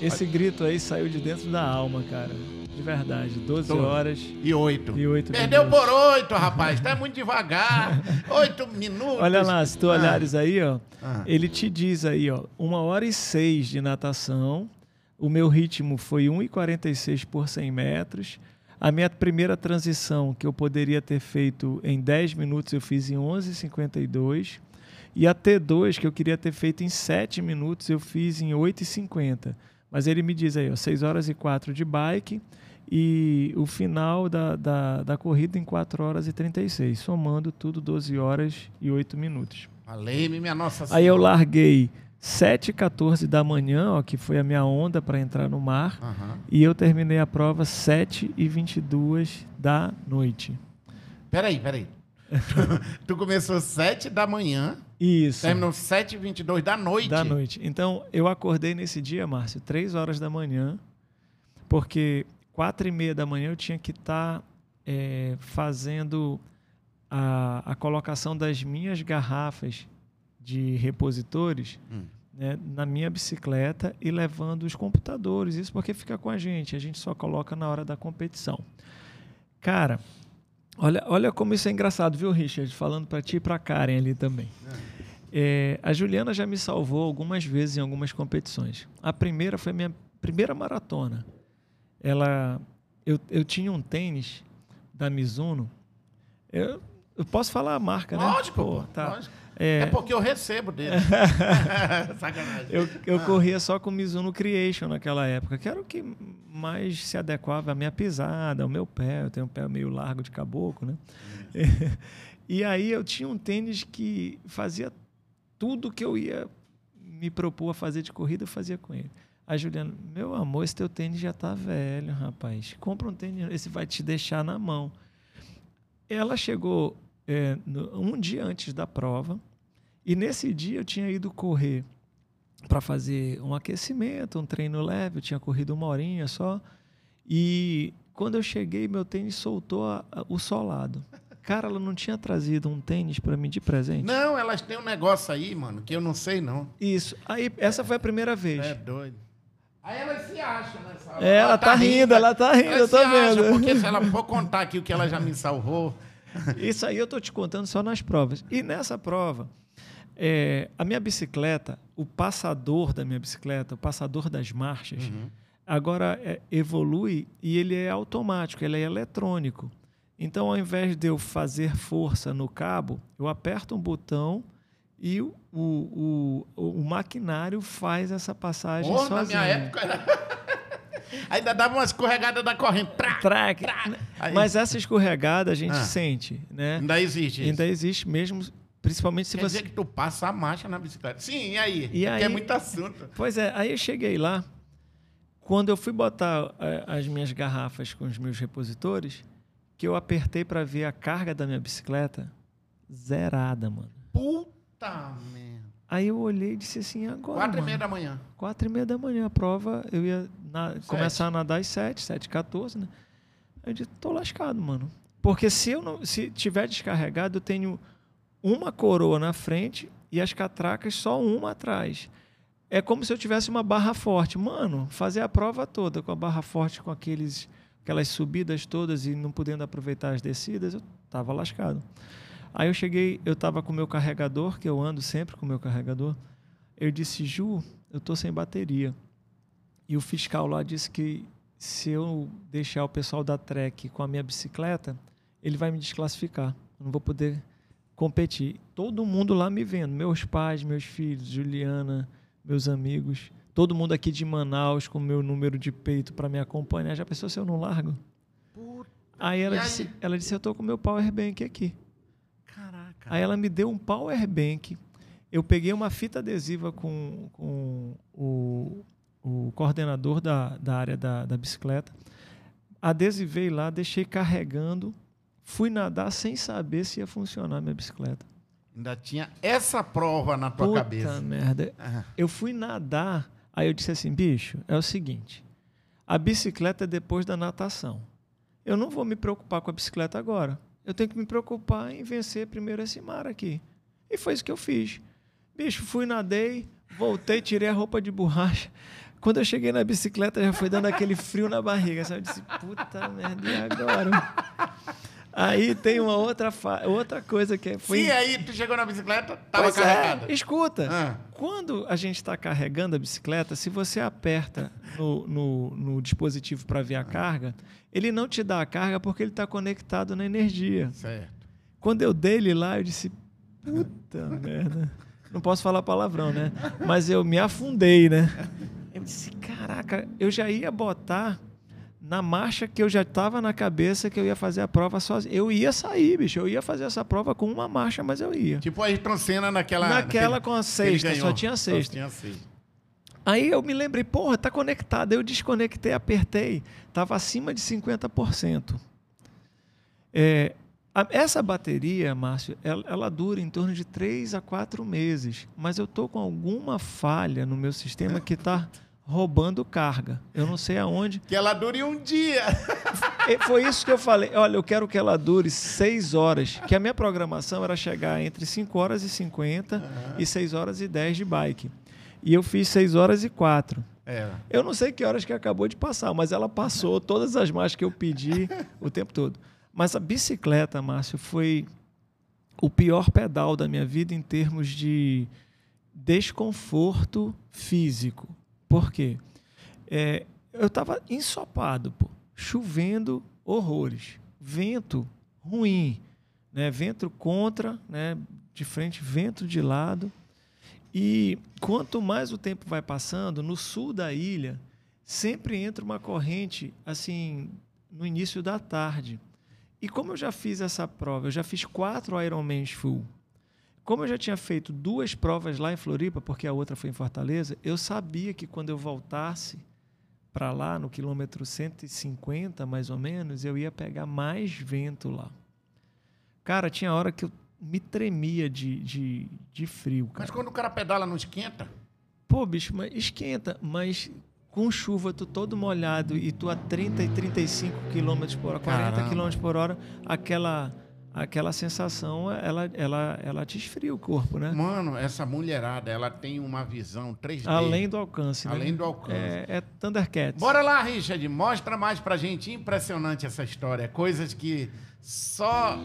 Esse grito aí saiu de dentro da alma, cara. De verdade. 12 Tô. horas E oito. e 8 Perdeu minutos. por oito, rapaz. Tá muito devagar. Oito minutos. Olha lá, se tu Ah. olhares aí, ó, Ah. ele te diz aí, ó, uma hora e seis de natação. O meu ritmo foi 1,46 por 100 metros. A minha primeira transição, que eu poderia ter feito em 10 minutos, eu fiz em 11,52. E a T2, que eu queria ter feito em 7 minutos, eu fiz em 8,50. Mas ele me diz aí, ó, 6 horas e 4 de bike e o final da, da, da corrida em 4 horas e 36, somando tudo 12 horas e 8 minutos. Falei-me, minha nossa Aí eu Senhora. larguei 7h14 da manhã, ó, que foi a minha onda para entrar no mar, Aham. e eu terminei a prova 7h22 da noite. Peraí, peraí. tu começou sete da manhã, Isso. terminou sete e vinte e dois da noite. Da noite. Então, eu acordei nesse dia, Márcio, 3 horas da manhã, porque 4 e meia da manhã eu tinha que estar fazendo a, a colocação das minhas garrafas de repositores Hum. né, na minha bicicleta e levando os computadores. Isso porque fica com a gente, a gente só coloca na hora da competição. Cara, olha, olha como isso é engraçado, viu, Richard? Falando para ti e para Karen ali também. É, a Juliana já me salvou algumas vezes em algumas competições. A primeira foi a minha primeira maratona. Ela, eu, eu tinha um tênis da Mizuno. Eu, eu posso falar a marca, né? Lógico, Pô, pô, tá. lógico. É, É porque eu recebo dele. Sacanagem. eu, eu Ah. corria só com o Mizuno Creation naquela época, que era o que mais se adequava à minha pisada, ao meu pé. Eu tenho um pé meio largo de caboclo, né? e aí eu tinha um tênis que fazia tudo que eu ia me propor a fazer de corrida, eu fazia com ele. A Juliana, meu amor, esse teu tênis já tá velho, rapaz. Compra um tênis, esse vai te deixar na mão. Ela chegou é, no- um dia antes da prova, e nesse dia eu tinha ido correr para fazer um aquecimento, um treino leve. Eu tinha corrido uma horinha só. E quando eu cheguei, meu tênis soltou a- a- o solado. Cara, ela não tinha trazido um tênis para mim de presente. Não, elas têm um negócio aí, mano, que eu não sei, não. Isso. Aí, essa foi a primeira vez. É doido. Aí elas se acham nessa hora. É, ela tá rindo, ela tá rindo, Ela eu tô se acha, vendo. Porque se ela for contar aqui o que ela já me salvou. Isso aí eu tô te contando só nas provas. E nessa prova, é, a minha bicicleta, o passador da minha bicicleta, o passador das marchas, Uhum. agora é, evolui e ele é automático, ele é eletrônico. Então, ao invés de eu fazer força no cabo, eu aperto um botão e o, o, o, o maquinário faz essa passagem na sozinho. minha época era. Ainda dava uma escorregada da corrente. Aí- Mas essa escorregada a gente Ah. sente, né? Ainda existe isso. Ainda existe mesmo, principalmente se Quer você. dizer que tu passa a marcha na bicicleta. Sim, e aí? E Porque é aí- muito assunto. Pois é, aí eu cheguei lá. Quando eu fui botar eh, as minhas garrafas com os meus repositores, que eu apertei para ver a carga da minha bicicleta, zerada, mano. Puta merda. Aí eu olhei e disse assim, agora. Quatro e mano, meia da manhã. Quatro e meia da manhã, a prova, eu ia na- começar a nadar às sete, sete e 14, né? Aí eu disse, tô lascado, mano. Porque se eu não, se tiver descarregado, eu tenho uma coroa na frente e as catracas só uma atrás. É como se eu tivesse uma barra forte. Mano, fazer a prova toda com a barra forte, com aqueles, aquelas subidas todas e não podendo aproveitar as descidas, eu tava lascado. Aí eu cheguei, eu tava com o meu carregador, que eu ando sempre com o meu carregador. Eu disse, Ju, eu tô sem bateria. E o fiscal lá disse que se eu deixar o pessoal da Trek com a minha bicicleta, ele vai me desclassificar. Eu não vou poder competir. Todo mundo lá me vendo, meus pais, meus filhos, Juliana, meus amigos, todo mundo aqui de Manaus com meu número de peito para me acompanhar. Já pensou se eu não largo? Puta, Aí ela disse, ela disse, eu tô com meu power bank aqui. Aí ela me deu um power bank. Eu peguei uma fita adesiva com, com o, o coordenador da, da área da, da bicicleta. Adesivei lá, deixei carregando. Fui nadar sem saber se ia funcionar a minha bicicleta. Ainda tinha essa prova na tua Puta cabeça. merda. Ah, Eu fui nadar, aí eu disse assim, bicho, é o seguinte, a bicicleta é depois da natação. Eu não vou me preocupar com a bicicleta agora. Eu tenho que me preocupar em vencer primeiro esse mar aqui. E foi isso que eu fiz. Bicho, fui, nadei, voltei, tirei a roupa de borracha. Quando eu cheguei na bicicleta, já foi dando aquele frio na barriga. Sabe? Eu disse, puta merda, e agora? Aí tem uma outra, fa- outra coisa que é- foi... Sim, aí tu chegou na bicicleta, tava Pois é. carregada. Escuta, Ah. quando a gente está carregando a bicicleta, se você aperta no, no- no dispositivo para ver a carga, ele não te dá a carga porque ele está conectado na energia. Certo. Quando eu dei ele lá, eu disse, puta merda. Não posso falar palavrão, né? Mas eu me afundei, né? Eu disse, caraca, eu já ia botar na marcha que eu já estava na cabeça que eu ia fazer a prova sozinho. Eu ia sair, bicho. Eu ia fazer essa prova com uma marcha, mas eu ia. Tipo a Ayrton Senna naquela... Naquela naquele- com a sexta, só tinha sexta. Só tinha sexta. Aí eu me lembrei, porra, tá conectado. Eu desconectei, apertei, tava acima de 50%. É, a- essa bateria, Márcio, ela, ela dura em torno de 3 a 4 meses, mas eu tô com alguma falha no meu sistema que tá roubando carga. Eu não sei aonde. Que ela dure um dia. E foi isso que eu falei. Olha, eu quero que ela dure 6 horas, que a minha programação era chegar entre 5 horas e 50 e 6 horas e 10 de bike. E eu fiz 6 horas e 4. É. Eu não sei que horas que acabou de passar, mas ela passou todas as marchas que eu pedi o tempo todo. Mas a bicicleta, Márcio, foi o pior pedal da minha vida em termos de desconforto físico. Por quê? É, eu estava ensopado, pô, chovendo horrores, vento ruim, né? vento contra, né? de frente, vento de lado. E quanto mais o tempo vai passando, no sul da ilha, sempre entra uma corrente assim no início da tarde. E como eu já fiz essa prova, eu já fiz quatro Ironmans full. Como eu já tinha feito duas provas lá em Floripa, porque a outra foi em Fortaleza, eu sabia que quando eu voltasse para lá, no quilômetro 150 mais ou menos, eu ia pegar mais vento lá. Cara, tinha hora que eu me tremia de, de, de frio, cara. Mas quando o cara pedala, não esquenta? Pô, bicho, mas esquenta, mas com chuva, tu todo molhado e tu a 30 e 35 km por hora, 40 Caramba. km por hora, aquela, aquela sensação, ela, ela, ela te esfria o corpo, né? Mano, essa mulherada, ela tem uma visão 3D. Além do alcance, né? Além do alcance. É, é Thundercats. Bora lá, Richard, mostra mais pra gente. Impressionante essa história. Coisas que só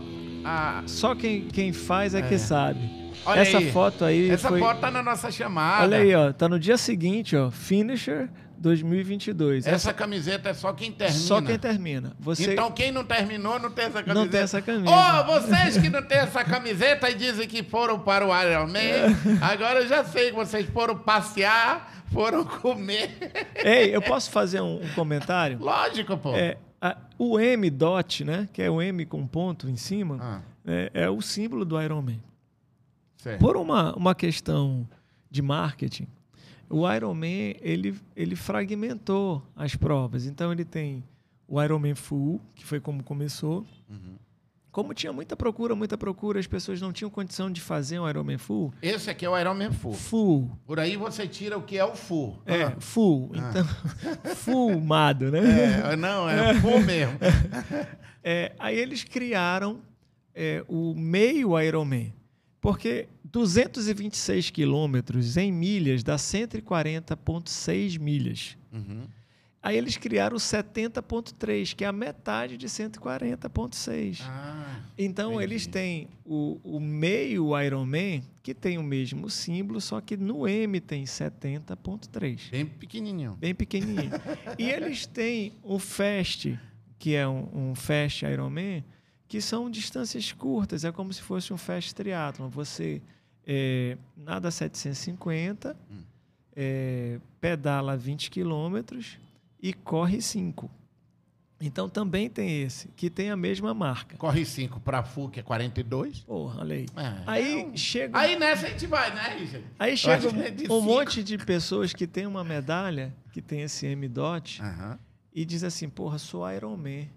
a. Só quem, quem faz é, que sabe. Olha Essa aí. foto aí Essa foi... foto tá na nossa chamada. Olha aí, ó, tá no dia seguinte, ó, finisher, 2022. Essa, essa camiseta é só quem termina. Só quem termina. Você... Então quem não terminou não tem essa camiseta. Não tem essa camisa. Ô, oh, vocês que não têm essa camiseta e dizem que foram para o Ironman, é. agora eu já sei que vocês foram passear, foram comer. Ei, eu posso fazer um, um comentário? Lógico, pô. É, a, o M dot, né, que é o M com ponto em cima, ah. é, é, o símbolo do Ironman. Certo. Por uma, uma questão de marketing, o Ironman ele, ele fragmentou as provas. Então ele tem o Ironman Full, que foi como começou. Uhum. Como tinha muita procura, muita procura, as pessoas não tinham condição de fazer um Ironman Full. Esse aqui é o Ironman Full. Full. Por aí você tira o que é o Full. É, ah. Full. Ah. Então, fumado, né? É, não, é Full mesmo. É, aí eles criaram é, o meio Ironman. Porque 226 quilômetros em milhas dá 140,6 milhas. Uhum. Aí eles criaram o 70,3, que é a metade de 140,6. Ah, então entendi. eles têm o, o meio Ironman, que tem o mesmo símbolo, só que no M tem 70,3. Bem pequenininho. Bem pequenininho. e eles têm o Fast, que é um, um Fast Ironman, que são distâncias curtas, é como se fosse um fast triatlon. Você é, nada 750, hum. é, pedala 20 quilômetros e corre 5. Então também tem esse, que tem a mesma marca. Corre 5 para FU, que é 42. Porra, olha aí. É, aí é um... chega. Aí nessa a gente vai, né, Richard? Aí chega um, um monte de pessoas que tem uma medalha, que tem esse M-DOT, e diz assim: porra, sou Ironman.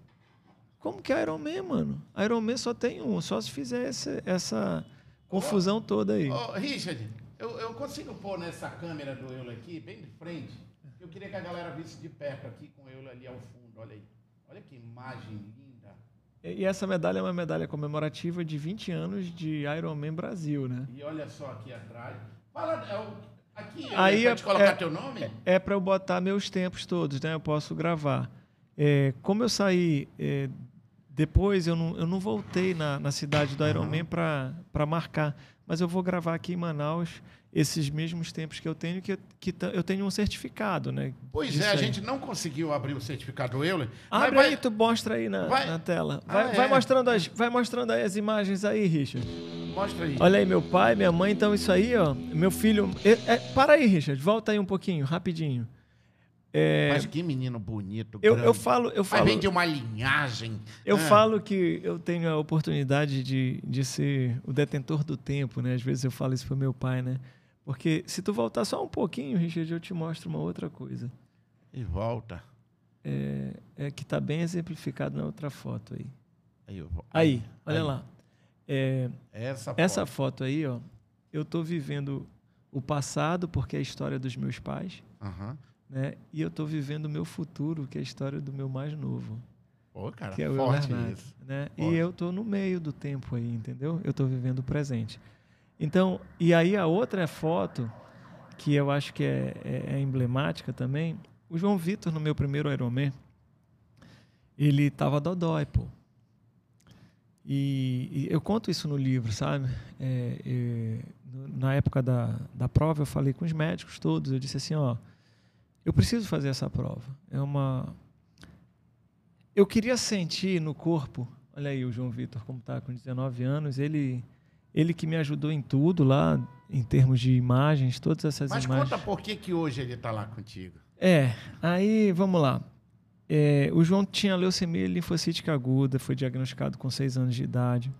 Como que é Iron Man, mano? Iron Man só tem um, só se fizer essa, essa confusão oh, toda aí. Oh, Richard, eu, eu consigo pôr nessa câmera do Euler aqui, bem de frente? Eu queria que a galera visse de perto aqui com o Euler ali ao fundo, olha aí. Olha que imagem linda. E essa medalha é uma medalha comemorativa de 20 anos de Ironman Brasil, né? E olha só aqui atrás. Fala, é o, aqui, aí é, colocar é, teu nome? É, é para eu botar meus tempos todos, né? Eu posso gravar. É, como eu saí é, depois, eu não, eu não voltei na, na cidade do Ironman uhum. para marcar, mas eu vou gravar aqui em Manaus esses mesmos tempos que eu tenho, que, que eu tenho um certificado, né? Pois é, a aí. gente não conseguiu abrir o certificado do Euler. Abre vai, aí, tu mostra aí na, vai, na tela. Vai, ah, vai é. mostrando as, vai mostrando aí as imagens aí, Richard. Mostra aí. Olha aí, meu pai, minha mãe, então isso aí, ó. Meu filho. É, é, para aí, Richard, volta aí um pouquinho, rapidinho. É, Mas que menino bonito. Eu, eu falo, eu falo. Mas vem de uma linhagem. Eu ah. falo que eu tenho a oportunidade de, de ser o detentor do tempo, né? Às vezes eu falo isso para meu pai, né? Porque se tu voltar só um pouquinho, Richard, eu te mostro uma outra coisa. E volta. É, é que está bem exemplificado na outra foto aí. Aí, aí, aí olha aí. lá. É, essa, essa foto. aí, ó. Eu estou vivendo o passado porque é a história dos meus pais. Uhum. Né? E eu estou vivendo o meu futuro, que é a história do meu mais novo. Pô, cara, que é o forte Bernardo, isso. Né? E eu estou no meio do tempo aí, entendeu? Eu estou vivendo o presente. Então, e aí a outra foto, que eu acho que é, é, é emblemática também, o João Vitor, no meu primeiro Ironman, ele estava dodói, pô. E, e, eu conto isso no livro, sabe? É, é, na época da, da prova, eu falei com os médicos todos, eu disse assim, ó, eu preciso fazer essa prova. É uma. Eu queria sentir no corpo. Olha aí o João Vitor, como está com 19 anos. Ele, ele que me ajudou em tudo lá, em termos de imagens, todas essas Mas imagens. Mas conta por que, que hoje ele está lá contigo. É, aí vamos lá. É, o João tinha leucemia linfocítica aguda, foi diagnosticado com 6 anos de idade.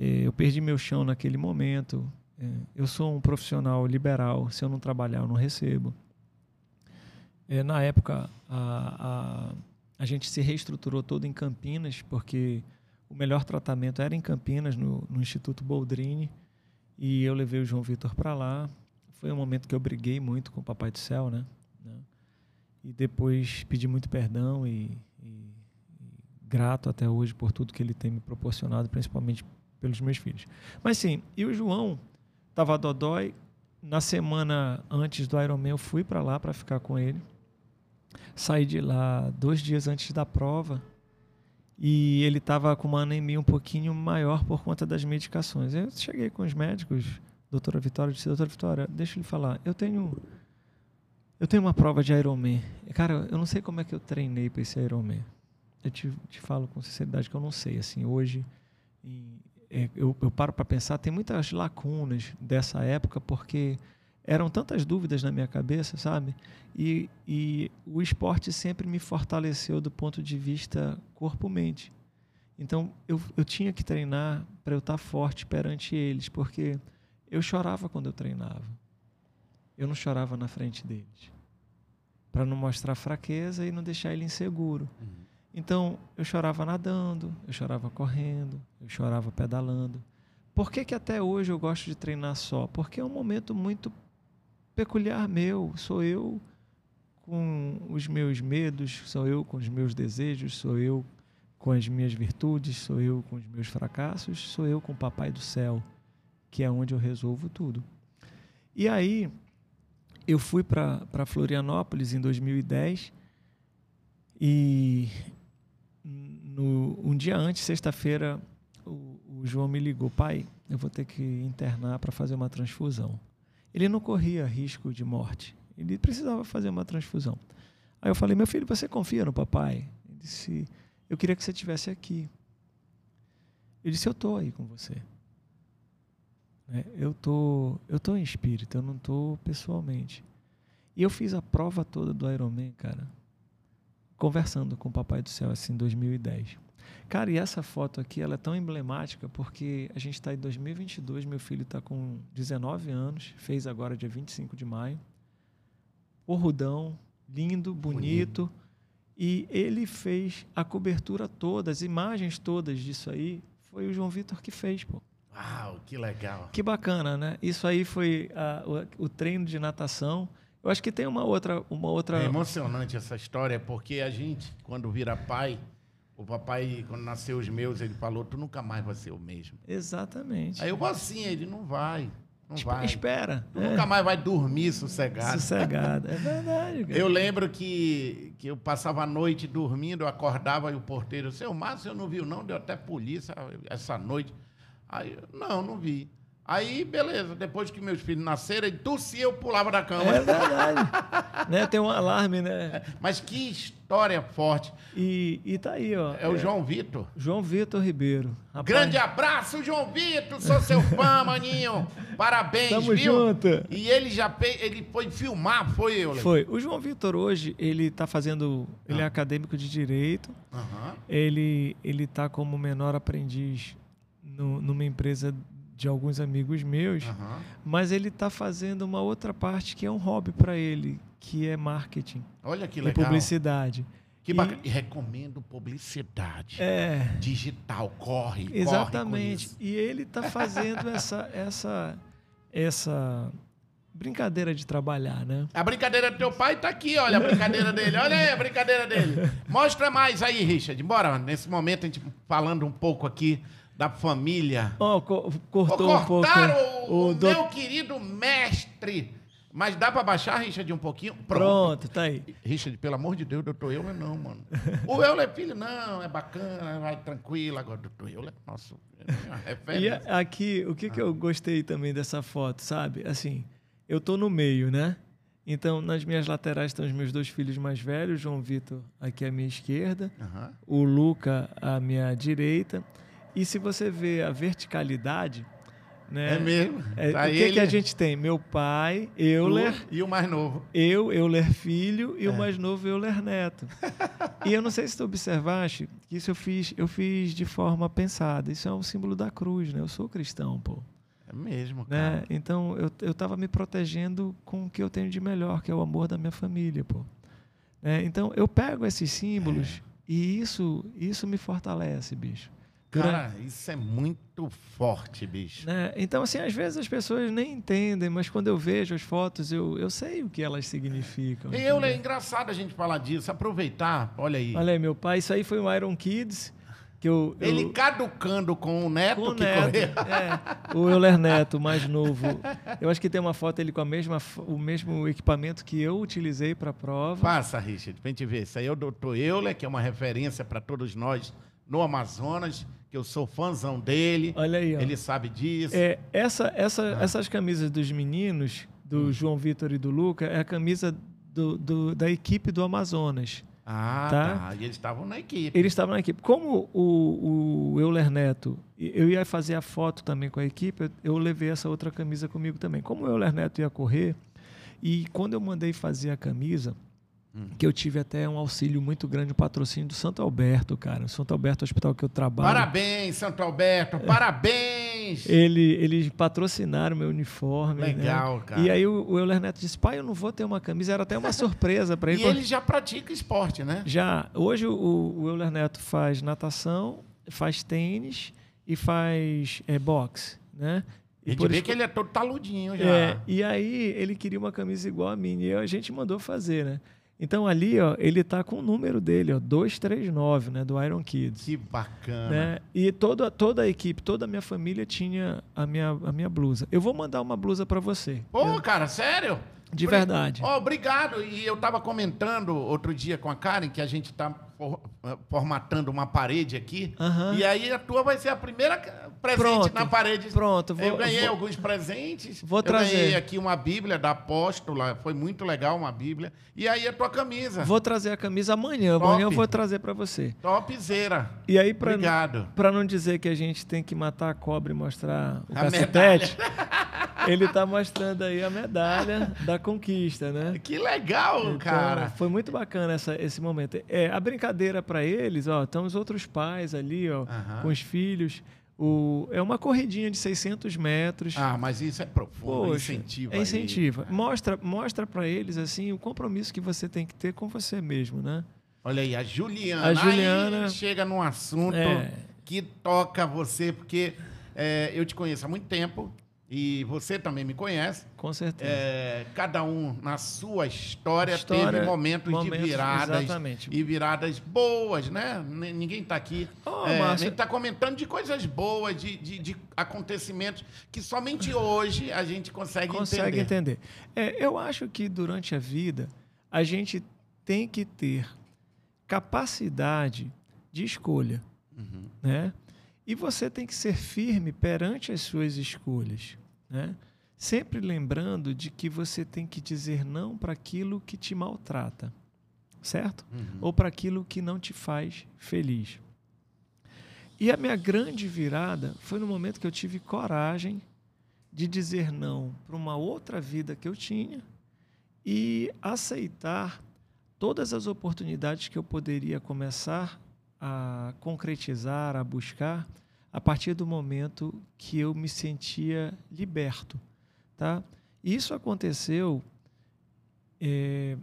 É, eu perdi meu chão naquele momento. É, eu sou um profissional liberal, se eu não trabalhar, eu não recebo. É, na época, a, a, a gente se reestruturou todo em Campinas, porque o melhor tratamento era em Campinas, no, no Instituto Boldrini, e eu levei o João Vitor para lá. Foi um momento que eu briguei muito com o Papai do Céu, né? né? E depois pedi muito perdão e, e, e grato até hoje por tudo que ele tem me proporcionado, principalmente pelos meus filhos. Mas sim, e o João estava dodói. Na semana antes do Ironman, eu fui para lá para ficar com ele. Saí de lá dois dias antes da prova e ele estava com uma anemia um pouquinho maior por conta das medicações. Eu cheguei com os médicos, doutora Vitória, disse, doutora Vitória, deixa ele falar, eu tenho Eu tenho uma prova de Ironman. Cara, eu não sei como é que eu treinei para esse Ironman. Eu te, te falo com sinceridade que eu não sei. Assim, hoje, em, é, eu, eu paro para pensar, tem muitas lacunas dessa época, porque eram tantas dúvidas na minha cabeça, sabe? E, e o esporte sempre me fortaleceu do ponto de vista corpo-mente. Então, eu, eu tinha que treinar para eu estar forte perante eles, porque eu chorava quando eu treinava. Eu não chorava na frente deles. Para não mostrar fraqueza e não deixar ele inseguro. Uhum. Então, eu chorava nadando, eu chorava correndo, eu chorava pedalando. Por que, que até hoje eu gosto de treinar só? Porque é um momento muito peculiar meu. Sou eu com os meus medos, sou eu com os meus desejos, sou eu com as minhas virtudes, sou eu com os meus fracassos, sou eu com o Papai do Céu, que é onde eu resolvo tudo. E aí, eu fui para Florianópolis em 2010 e no, um dia antes, sexta-feira, o, o, João me ligou, pai, eu vou ter que internar para fazer uma transfusão. Ele não corria risco de morte, ele precisava fazer uma transfusão. Aí eu falei, meu filho, você confia no papai? Ele disse, eu queria que você estivesse aqui. Ele disse, eu estou aí com você. É, eu tô, eu tô em espírito, eu não estou pessoalmente. E eu fiz a prova toda do Ironman, cara conversando com o Papai do Céu, assim, em 2010. Cara, e essa foto aqui, ela é tão emblemática porque a gente está em 2022, meu filho está com 19 anos, fez agora dia 25 de maio. Porrudão, lindo, bonito. bonito. E ele fez a cobertura toda, as imagens todas disso aí, foi o João Vitor que fez, pô. Uau, que legal. Que bacana, né? Isso aí foi a, o, o treino de natação. Eu acho que tem uma outra, uma outra. É emocionante essa história, porque a gente, quando vira pai, o papai, quando nasceu os meus, ele falou: Tu nunca mais vai ser o mesmo. Exatamente. Aí eu assim, ele não vai. Não vai. Espera. Tu é. nunca mais vai dormir sossegado. Sossegado, é verdade. Cara. Eu lembro que, que eu passava a noite dormindo, eu acordava e o porteiro, seu Márcio, eu não viu, não, deu até polícia essa noite. Aí, não, não vi. Aí, beleza, depois que meus filhos nasceram, ele tossia, eu pulava da cama. É verdade. né? Tem um alarme, né? Mas que história forte. E, e tá aí, ó. É o é, João Vitor. João Vitor Ribeiro. Rapaz. Grande abraço, João Vitor. Sou seu fã, maninho. Parabéns, Tamo viu? junto. E ele já ele foi filmar, foi eu, Foi. O João Vitor hoje, ele tá fazendo. Ele é ah. é acadêmico de direito. Uhum. Ele, ele tá como menor aprendiz no, numa empresa de alguns amigos meus, uhum. mas ele está fazendo uma outra parte que é um hobby para ele, que é marketing. Olha que legal. E publicidade. Que bacana. E, recomendo publicidade. É. Digital, corre, Exatamente. Corre e ele está fazendo essa, essa, essa brincadeira de trabalhar, né? A brincadeira do teu pai está aqui, olha a brincadeira dele. Olha aí a brincadeira dele. Mostra mais aí, Richard. Bora, nesse momento, a gente falando um pouco aqui da família. Oh, co cortou oh, um pouco. o, o do... meu querido mestre. Mas dá para baixar, Richard, um pouquinho? Pronto. Pronto, tá aí. Richard, pelo amor de Deus, doutor Euler não, mano. o Euler é filho, não, é bacana, vai tranquilo. Agora, doutor Euler, nosso, é. E aqui, o que, ah. que eu gostei também dessa foto, sabe? Assim, eu tô no meio, né? Então, nas minhas laterais estão os meus dois filhos mais velhos, João Vitor aqui à minha esquerda, uhum. o Luca à minha direita. E se você vê a verticalidade, né? É mesmo. É, tá o que, ele... que a gente tem? Meu pai, Euler. E o mais novo. Eu, Euler filho, e é. o mais novo, Euler neto. e eu não sei se tu observaste que isso eu fiz, eu fiz de forma pensada. Isso é um símbolo da cruz, né? Eu sou cristão, pô. É mesmo, né? cara. Né? Então, eu, eu tava me protegendo com o que eu tenho de melhor, que é o amor da minha família, pô. É, então, eu pego esses símbolos é. e isso, isso me fortalece, bicho. Cara, isso é muito forte, bicho. Né? Então, assim, às vezes as pessoas nem entendem, mas quando eu vejo as fotos, eu, eu sei o que elas significam. E eu, é engraçado a gente falar disso, aproveitar, olha aí. Olha aí, meu pai, isso aí foi o Iron Kids. Que eu, eu... Ele caducando com o neto com o que neto, é, o Euler Neto, mais novo. Eu acho que tem uma foto ele com a mesma, o mesmo equipamento que eu utilizei para a prova. Passa, Richard, pra gente ver. Isso aí é o doutor Euler, que é uma referência para todos nós no Amazonas que eu sou fãzão dele. Olha aí, ó. Ele sabe disso. É, essa, essa, ah. Essas camisas dos meninos, do hum. João Vitor e do Luca, é a camisa do, do, da equipe do Amazonas. Ah, Tá. tá. E eles estavam na equipe. Eles estavam na equipe. Como o, o Euler Neto, eu ia fazer a foto também com a equipe, eu- eu levei essa outra camisa comigo também. Como o Euler Neto ia correr, e quando eu mandei fazer a camisa, Hum. que eu tive até um auxílio muito grande, um patrocínio do Santo Alberto, cara. O Santo Alberto Hospital que eu trabalho. Parabéns, Santo Alberto. Parabéns. Ele, eles patrocinaram meu uniforme. né? Legal, cara. E aí o, o Euler Neto disse: pai, eu não vou ter uma camisa. Era até uma surpresa para ele. E ele já pratica esporte, né? Já, hoje o, o Euler Neto faz natação, faz tênis e faz é, boxe, né? Gente por vê isso- que ele é todo taludinho já. é, e aí ele queria uma camisa igual a minha e a gente mandou fazer, né? Então ali, ó, ele tá com o número dele, ó, 239, né, do Iron Kids. Que bacana. Né? E toda, toda a equipe, toda a minha família tinha a minha, a minha blusa. Eu vou mandar uma blusa para você. Pô, cara, sério? De verdade. Ó, obrigado. E eu tava comentando outro dia com a Karen que a gente tá formatando uma parede aqui. Aham. E aí a tua vai ser a primeira presente Pronto. na parede. Pronto, vou- eu ganhei vou- alguns presentes. Vou eu trazer. ganhei aqui uma Bíblia da Apóstola. Foi muito legal uma Bíblia. E aí a tua camisa. Vou trazer a camisa amanhã. Top. Amanhã eu vou trazer para você. Topzera. E aí, para. Para não dizer que a gente tem que matar a cobra e mostrar o A cacetete, ele tá mostrando aí a medalha da conquista, né? Que legal, Então, cara. foi muito bacana essa, esse momento. É, a brincadeira para eles, ó, estão os outros pais ali, ó, Aham. com os filhos. O, é uma corridinha de 600 metros. Ah, mas isso é profundo. Poxa, incentiva. é aí, incentiva. cara. Mostra, mostra para eles assim o compromisso que você tem que ter com você mesmo, né? Olha aí, a Juliana. A Juliana- Aí chega num assunto É. que toca você, porque é, eu te conheço há muito tempo e você também me conhece. Com certeza. É, cada um na sua história, História, teve momentos, de momentos, viradas exatamente. e viradas boas, né? Ninguém está aqui Oh, é, Márcio. está comentando de coisas boas, de, de- de acontecimentos que somente hoje a gente consegue, consegue entender. entender. É, eu acho que durante a vida a gente tem que ter capacidade de escolha, Uhum. né? E você tem que ser firme perante as suas escolhas, né? Sempre lembrando de que você tem que dizer não para aquilo que te maltrata, certo? Uhum. Ou para aquilo que não te faz feliz. E a minha grande virada foi no momento que eu tive coragem de dizer não para uma outra vida que eu tinha e aceitar todas as oportunidades que eu poderia começar a concretizar, a buscar, a partir do momento que eu me sentia liberto, tá? Isso aconteceu em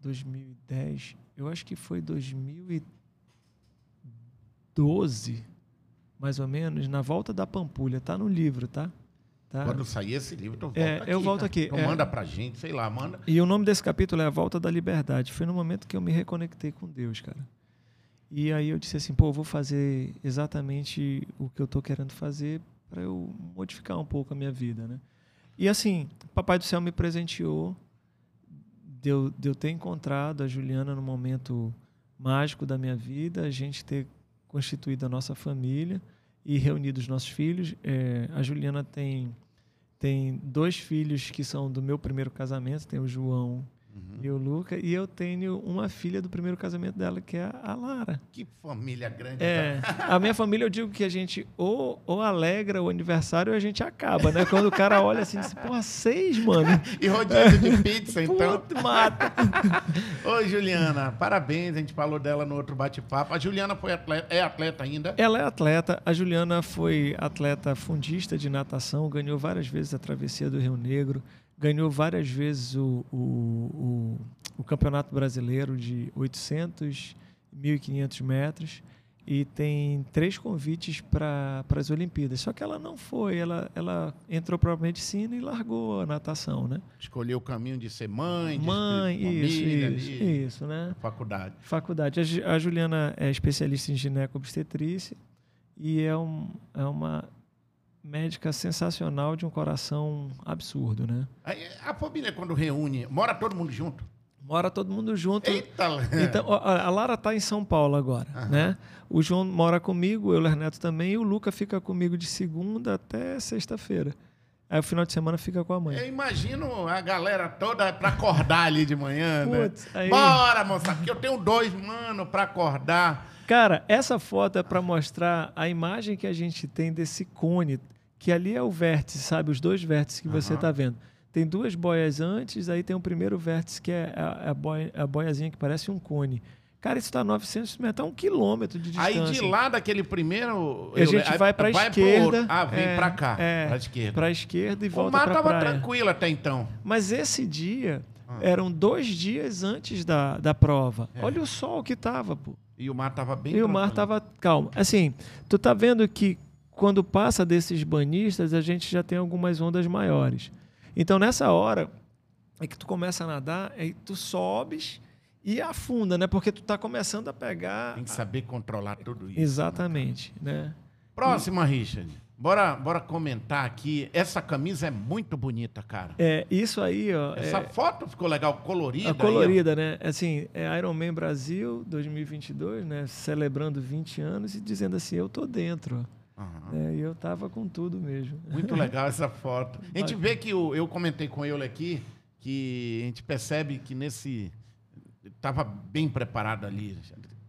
2010, eu acho que foi 2012, mais ou menos, na volta da Pampulha, tá no livro, tá? Tá? Quando sair esse livro, tu volta É, aqui. eu volto tá? aqui, Então é. manda pra gente, sei lá, manda. E o nome desse capítulo é A Volta da Liberdade. Foi no momento que eu me reconectei com Deus, cara. E aí eu disse assim, pô, vou fazer exatamente o que eu tô querendo fazer para eu modificar um pouco a minha vida, né? E assim, Papai do Céu me presenteou de eu, de eu ter encontrado a Juliana no momento mágico da minha vida, a gente ter constituído a nossa família e reunido os nossos filhos. É, a Juliana tem tem dois filhos que são do meu primeiro casamento, tem o João Uhum. e o Luca, e eu tenho uma filha do primeiro casamento dela, que é a Lara. Que família grande. É, tá? a minha família, eu digo que a gente ou, ou alegra o aniversário ou a gente acaba, né? Quando o cara olha assim, diz, porra, seis, mano. E rodízio de pizza, então. Puta, mata. Oi, Juliana. Parabéns, a gente falou dela no outro bate-papo. A Juliana foi atleta, é atleta ainda. Ela é atleta. A Juliana foi atleta fundista de natação, ganhou várias vezes a travessia do Rio Negro, ganhou várias vezes o, o, o, o Campeonato Brasileiro de 800 1.500 metros e tem três convites para as Olimpíadas. Só que ela não foi, ela, ela entrou para a medicina e largou a natação, né? Escolheu o caminho de ser mãe, de Mãe, isso, família, isso, ali, isso, né? faculdade. Faculdade. A, Ju- a Juliana é especialista em gineco-obstetrícia e é, um, é uma médica sensacional de um coração absurdo, né? A família, quando reúne, mora todo mundo junto? Mora todo mundo junto. Eita! Então, a Lara está em São Paulo agora, Aham. né? O João mora comigo, o Euler Neto também, e o Luca fica comigo de segunda até sexta-feira. Aí o final de semana fica com a mãe. Eu imagino a galera toda pra acordar ali de manhã, né? aí- Bora, moça, porque eu tenho dois, mano, pra acordar. Cara, essa foto é para mostrar a imagem que a gente tem desse cone, que ali é o vértice, sabe? Os dois vértices que você Aham. tá vendo. Tem duas boias antes, aí tem o primeiro vértice que é a, a, boia, a boiazinha que parece um cone. Cara, isso está a 900 metros, a um quilômetro de distância. Aí de lá daquele primeiro. A gente vai para a pro esquerda. outro. Ah, vem é, pra cá. É, pra esquerda. Pra esquerda e o volta mar pra tava praia. tranquilo até então. Mas esse dia Ah. eram dois dias antes da, da prova. É. Olha o sol que tava, pô. E o mar tava bem E o mar tranquilo. tava calmo. Assim, tu tá vendo que quando passa desses banhistas, a gente já tem algumas ondas maiores. Então, nessa hora, é que tu começa a nadar, aí tu sobes e afunda, né? Porque tu tá começando a pegar... Tem que saber controlar tudo isso. Exatamente, né? Próxima, Richard. Bora, bora comentar aqui. Essa camisa é muito bonita, cara. É, isso aí, ó... Essa é, foto ficou legal, colorida. a aí, ó. colorida, né? Assim, é Ironman Brasil 2022, né? Celebrando 20 anos e dizendo assim, eu tô dentro. Aham. É, e eu tava com tudo mesmo. Muito legal essa foto. A gente vê que o, eu comentei com ele aqui que a gente percebe que nesse estava bem preparado ali.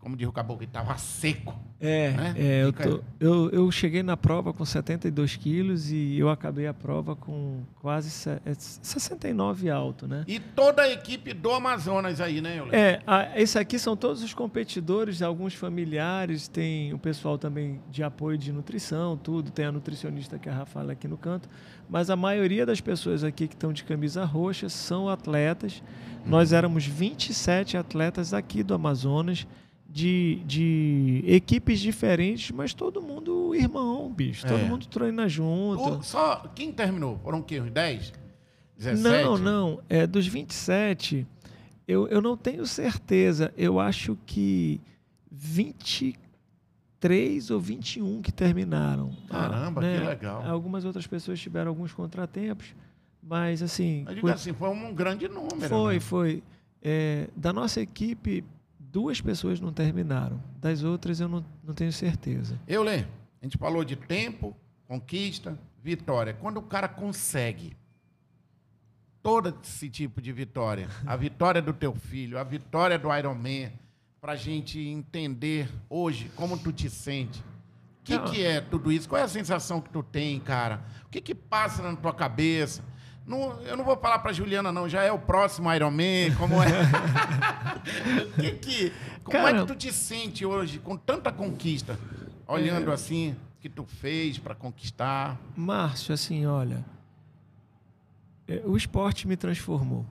Como diz o caboclo, estava seco. É, né? é, eu, tô- eu, eu cheguei na prova com 72 quilos e eu acabei a prova com quase se- é, 69 alto, né? E toda a equipe do Amazonas aí, né, Euler? É, a, esse aqui são todos os competidores, alguns familiares, tem o pessoal também de apoio de nutrição, tudo, tem a nutricionista que é a Rafaela aqui no canto, mas a maioria das pessoas aqui que estão de camisa roxa são atletas. Nós éramos 27 atletas aqui do Amazonas, de, de equipes diferentes, mas todo mundo irmão, bicho, todo É. mundo treina junto. O- só quem terminou? Foram o quê? Uns 10? 17? Não, não. É, dos 27, eu, eu não tenho certeza. Eu acho que 23 ou 21 que terminaram. Caramba, Ah, né? que legal. Algumas outras pessoas tiveram alguns contratempos, mas assim. Eu digo foi- assim, foi um grande número. foi, né? foi. É, da nossa equipe, duas pessoas não terminaram. Das outras, eu não, não tenho certeza. Euler, a gente falou de tempo, conquista, vitória. Quando o cara consegue todo esse tipo de vitória, a vitória do teu filho, a vitória do Ironman, pra gente entender hoje como tu te sente. O que, que é tudo isso? Qual é a sensação que tu tem, cara? O que, que passa na tua cabeça? Não, eu não vou falar pra Juliana, não. Já é o próximo Ironman, como é? que que, como é Cara- que tu te sente hoje com tanta conquista? Olhando É. assim, o que tu fez pra conquistar. Márcio, assim, olha, é, o esporte me transformou.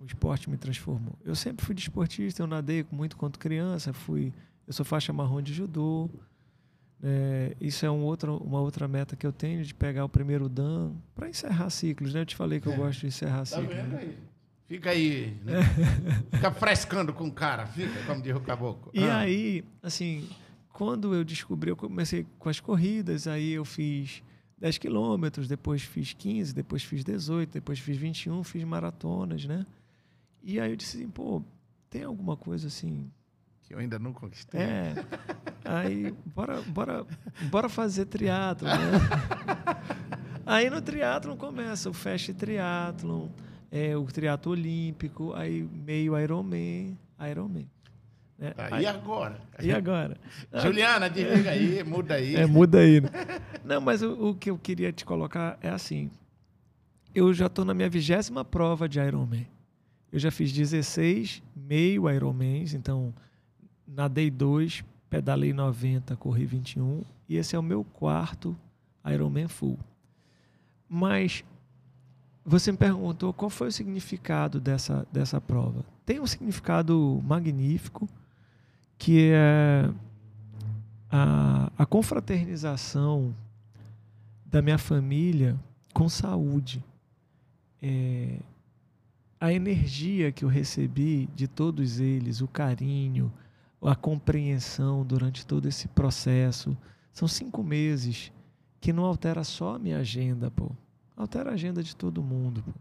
O esporte me transformou. Eu sempre fui desportista, eu nadei muito quanto criança, fui, eu sou faixa marrom de judô. É, isso é um outro, uma outra meta que eu tenho de pegar o primeiro dan para encerrar ciclos, né? Eu te falei que eu É. gosto de encerrar Tá ciclos. vendo né? aí? Fica aí, né? Fica frescando com o cara, fica, como diz o caboclo. E Ah, aí, assim, quando eu descobri, eu comecei com as corridas, aí eu fiz 10 quilômetros, depois fiz 15, depois fiz 18, depois fiz 21, fiz maratonas, né? E aí eu disse assim, pô, tem alguma coisa assim? Que eu ainda não conquistei. É. Aí, bora, bora, bora fazer triatlo, né? Aí no triatlon começa o Fast Triathlon, é, o triatlo olímpico, aí meio Ironman, Ironman. Tá, Aí- e agora? e agora? Juliana, desliga aí, muda aí. É, muda aí. né? Não, mas o, o que eu queria te colocar é assim. Eu já estou na minha vigésima prova de Ironman. Eu já fiz 16 meio Ironmans, então nadei 2, pedalei 90, corri 21, e esse é o meu quarto Ironman full. Mas você me perguntou qual foi o significado dessa, dessa prova. Tem um significado magnífico, que é a, a confraternização da minha família com saúde. É, a energia que eu recebi de todos eles, o carinho, a compreensão durante todo esse processo. São cinco meses que não altera só a minha agenda, pô. Altera a agenda de todo mundo. Pô.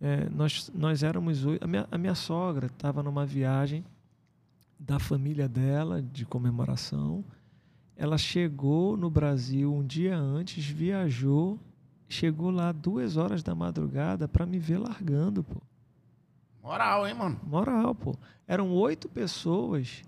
É, nós, nós éramos oito. A minha, a minha sogra estava numa viagem da família dela, de comemoração. Ela chegou no Brasil um dia antes, viajou, chegou lá duas horas da madrugada para me ver largando, pô. Moral, hein, mano? Moral, pô. Eram oito pessoas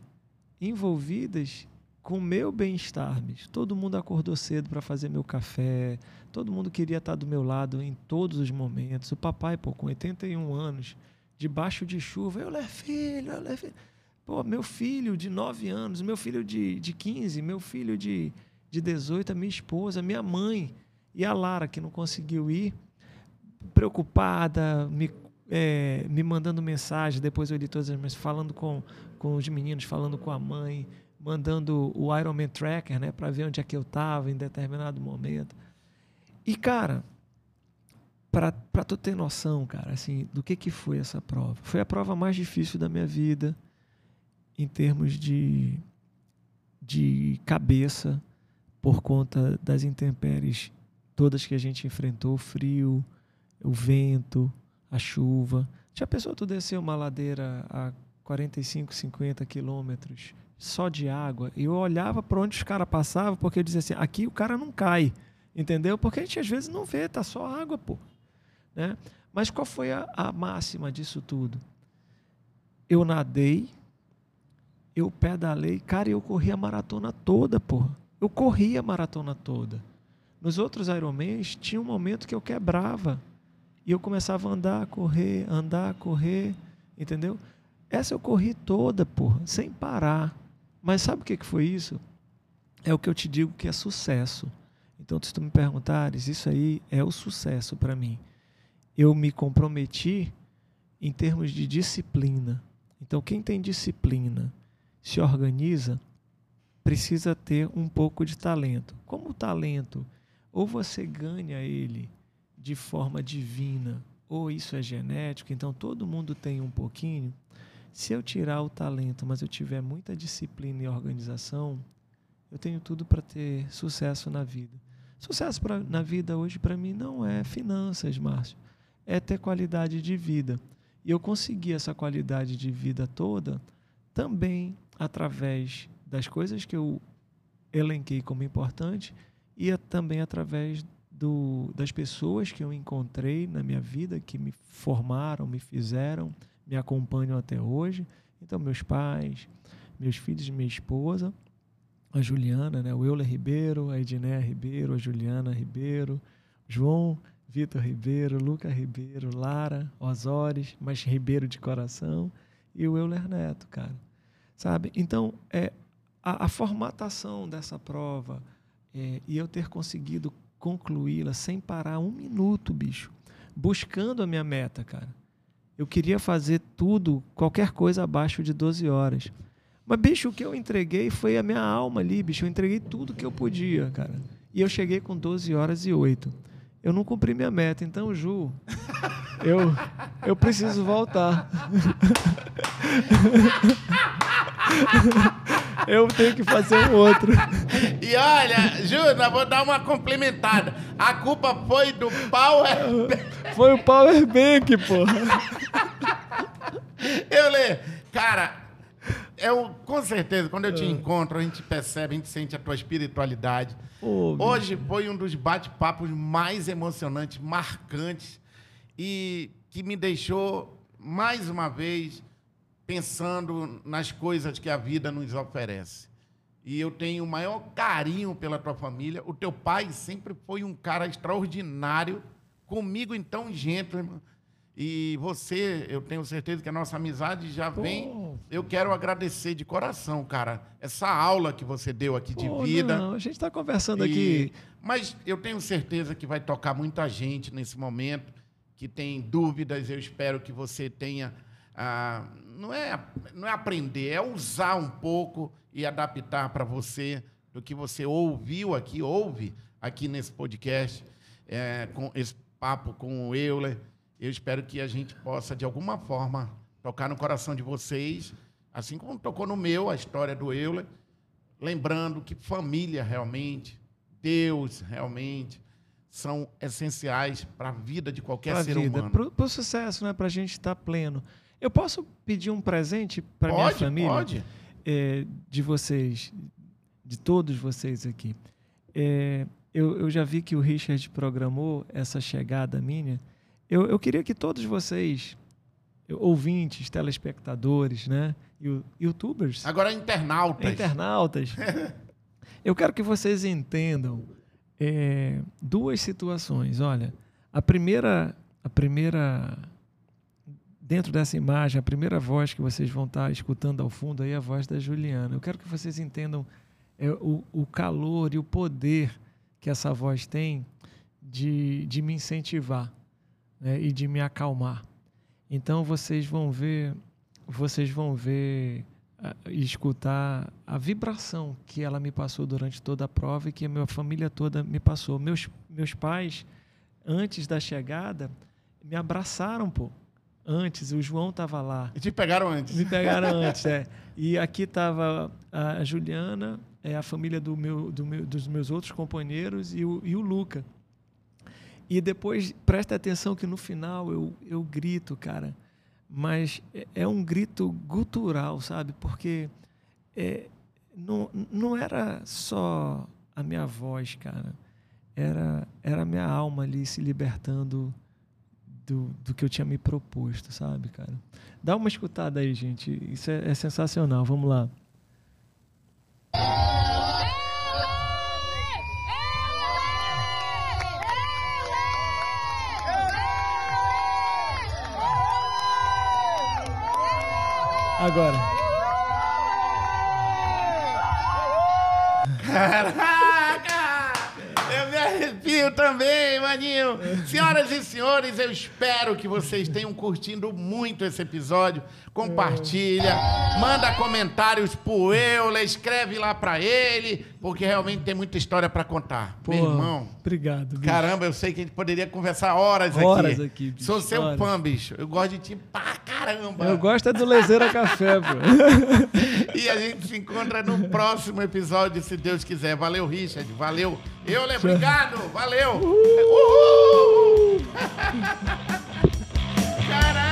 envolvidas com o meu bem-estar. Todo mundo acordou cedo para fazer meu café, todo mundo queria estar do meu lado em todos os momentos. O papai, pô, com 81 anos, debaixo de chuva, eu, filho, eu, filho. Pô, meu filho de 9 anos, meu filho de, de 15, meu filho de, de 18, a minha esposa, minha mãe e a Lara, que não conseguiu ir, preocupada, me, é, me mandando mensagem, depois eu li todas as mensagens, falando com, com os meninos, falando com a mãe, mandando o Ironman Tracker, né, para ver onde é que eu estava em determinado momento. E, cara, para tu ter noção, cara, assim, do que, que foi essa prova. Foi a prova mais difícil da minha vida em termos de, de cabeça, por conta das intempéries todas que a gente enfrentou, o frio, o vento, a chuva. Já pensou tu descer uma ladeira a 45, 50 quilômetros só de água? E eu olhava para onde os caras passavam, porque eu dizia assim, aqui o cara não cai, entendeu? Porque a gente às vezes não vê, tá só água, pô. Né? Mas qual foi a, a máxima disso tudo? Eu nadei, eu pedalei, cara, eu corri a maratona toda, porra. Eu corri a maratona toda. Nos outros Ironmans, tinha um momento que eu quebrava. E eu começava a andar, correr, andar, correr, entendeu? Essa eu corri toda, porra, sem parar. Mas sabe o que foi isso? É o que eu te digo que é sucesso. Então, se tu me perguntares, isso aí é o sucesso para mim. Eu me comprometi em termos de disciplina. Então, quem tem disciplina, se organiza, precisa ter um pouco de talento. Como o talento, ou você ganha ele de forma divina, ou isso é genético, então todo mundo tem um pouquinho. Se eu tirar o talento, mas eu tiver muita disciplina e organização, eu tenho tudo para ter sucesso na vida. Sucesso pra, na vida hoje para mim não é finanças, Márcio, é ter qualidade de vida. E eu consegui essa qualidade de vida toda também através das coisas que eu elenquei como importante e também através do, das pessoas que eu encontrei na minha vida, que me formaram, me fizeram, me acompanham até hoje. Então, meus pais, meus filhos minha esposa, a Juliana, né, o Euler Ribeiro, a Edneia Ribeiro, a Juliana Ribeiro, João Vitor Ribeiro, Luca Ribeiro, Lara Osóris, mas Ribeiro de coração, e o Euler Neto, cara. Sabe? Então, é, a, a formatação dessa prova é, e eu ter conseguido concluí-la sem parar um minuto, bicho, buscando a minha meta, cara. Eu queria fazer tudo, qualquer coisa abaixo de 12 horas. Mas, bicho, o que eu entreguei foi a minha alma ali, bicho. Eu entreguei tudo que eu podia, cara. E eu cheguei com 12 horas e 8. Eu não cumpri minha meta. Então, Ju, eu, eu preciso voltar. eu tenho que fazer um outro. E olha, Júnior, vou dar uma complementada. A culpa foi do Power Foi o Power Bank, porra. Eu lê, cara, eu, com certeza, quando eu te é. encontro, a gente percebe, a gente sente a tua espiritualidade. Oh, Hoje foi um dos bate-papos mais emocionantes, marcantes e que me deixou, mais uma vez, pensando nas coisas que a vida nos oferece. E eu tenho o maior carinho pela tua família. O teu pai sempre foi um cara extraordinário, comigo então gentleman. E você, eu tenho certeza que a nossa amizade já Pô. vem. Eu quero agradecer de coração, cara, essa aula que você deu aqui de Pô, vida. Não, a gente está conversando e... aqui. Mas eu tenho certeza que vai tocar muita gente nesse momento que tem dúvidas. Eu espero que você tenha ah, não, é, não é aprender, é usar um pouco e adaptar para você do que você ouviu aqui, ouve aqui nesse podcast, é, com esse papo com o Euler. Eu espero que a gente possa, de alguma forma, tocar no coração de vocês, assim como tocou no meu a história do Euler, lembrando que família realmente, Deus realmente, são essenciais para a vida de qualquer pra ser vida, humano. Para o sucesso, né? para a gente estar tá pleno. Eu posso pedir um presente para minha família? Pode. É, de vocês, de todos vocês aqui. É, eu, eu já vi que o Richard programou essa chegada minha. Eu, eu queria que todos vocês, ouvintes, telespectadores, né? Youtubers. Agora internautas. Internautas. eu quero que vocês entendam é, duas situações. Olha, a primeira, a primeira dentro dessa imagem, a primeira voz que vocês vão estar escutando ao fundo aí é a voz da Juliana. Eu quero que vocês entendam é, o, o calor e o poder que essa voz tem de, de me incentivar né, e de me acalmar. Então vocês vão ver, vocês vão ver e escutar a vibração que ela me passou durante toda a prova e que a minha família toda me passou. Meus, meus pais, antes da chegada, me abraçaram, pô antes, o João estava lá. E te pegaram antes. Me pegaram antes, é. E aqui estava a Juliana, é, a família do meu, do meu, dos meus outros companheiros e o, e o Luca. E depois, presta atenção que no final eu, eu grito, cara. Mas é, é um grito gutural, sabe? Porque é, não, não era só a minha voz, cara. Era, era a minha alma ali se libertando do, do que eu tinha me proposto, sabe, cara? Dá uma escutada aí, gente. Isso é, é sensacional. Vamos lá. Agora. Caraca! Eu me arrepio também, maninho. Senhoras e senhores, eu espero que vocês tenham curtido muito esse episódio. Compartilha, manda comentários pro Euler, escreve lá pra ele, porque realmente tem muita história pra contar. Pô, Meu irmão. Obrigado. Bicho. Caramba, eu sei que a gente poderia conversar horas, Horas aqui. aqui, bicho, Sou seu horas. fã, bicho. Eu gosto de ti pra caramba. Eu gosto é do Lezeira Café, pô. E a gente se encontra no próximo episódio, se Deus quiser. Valeu, Richard. Valeu. Euler, obrigado. Valeu. Uhul. Caralho.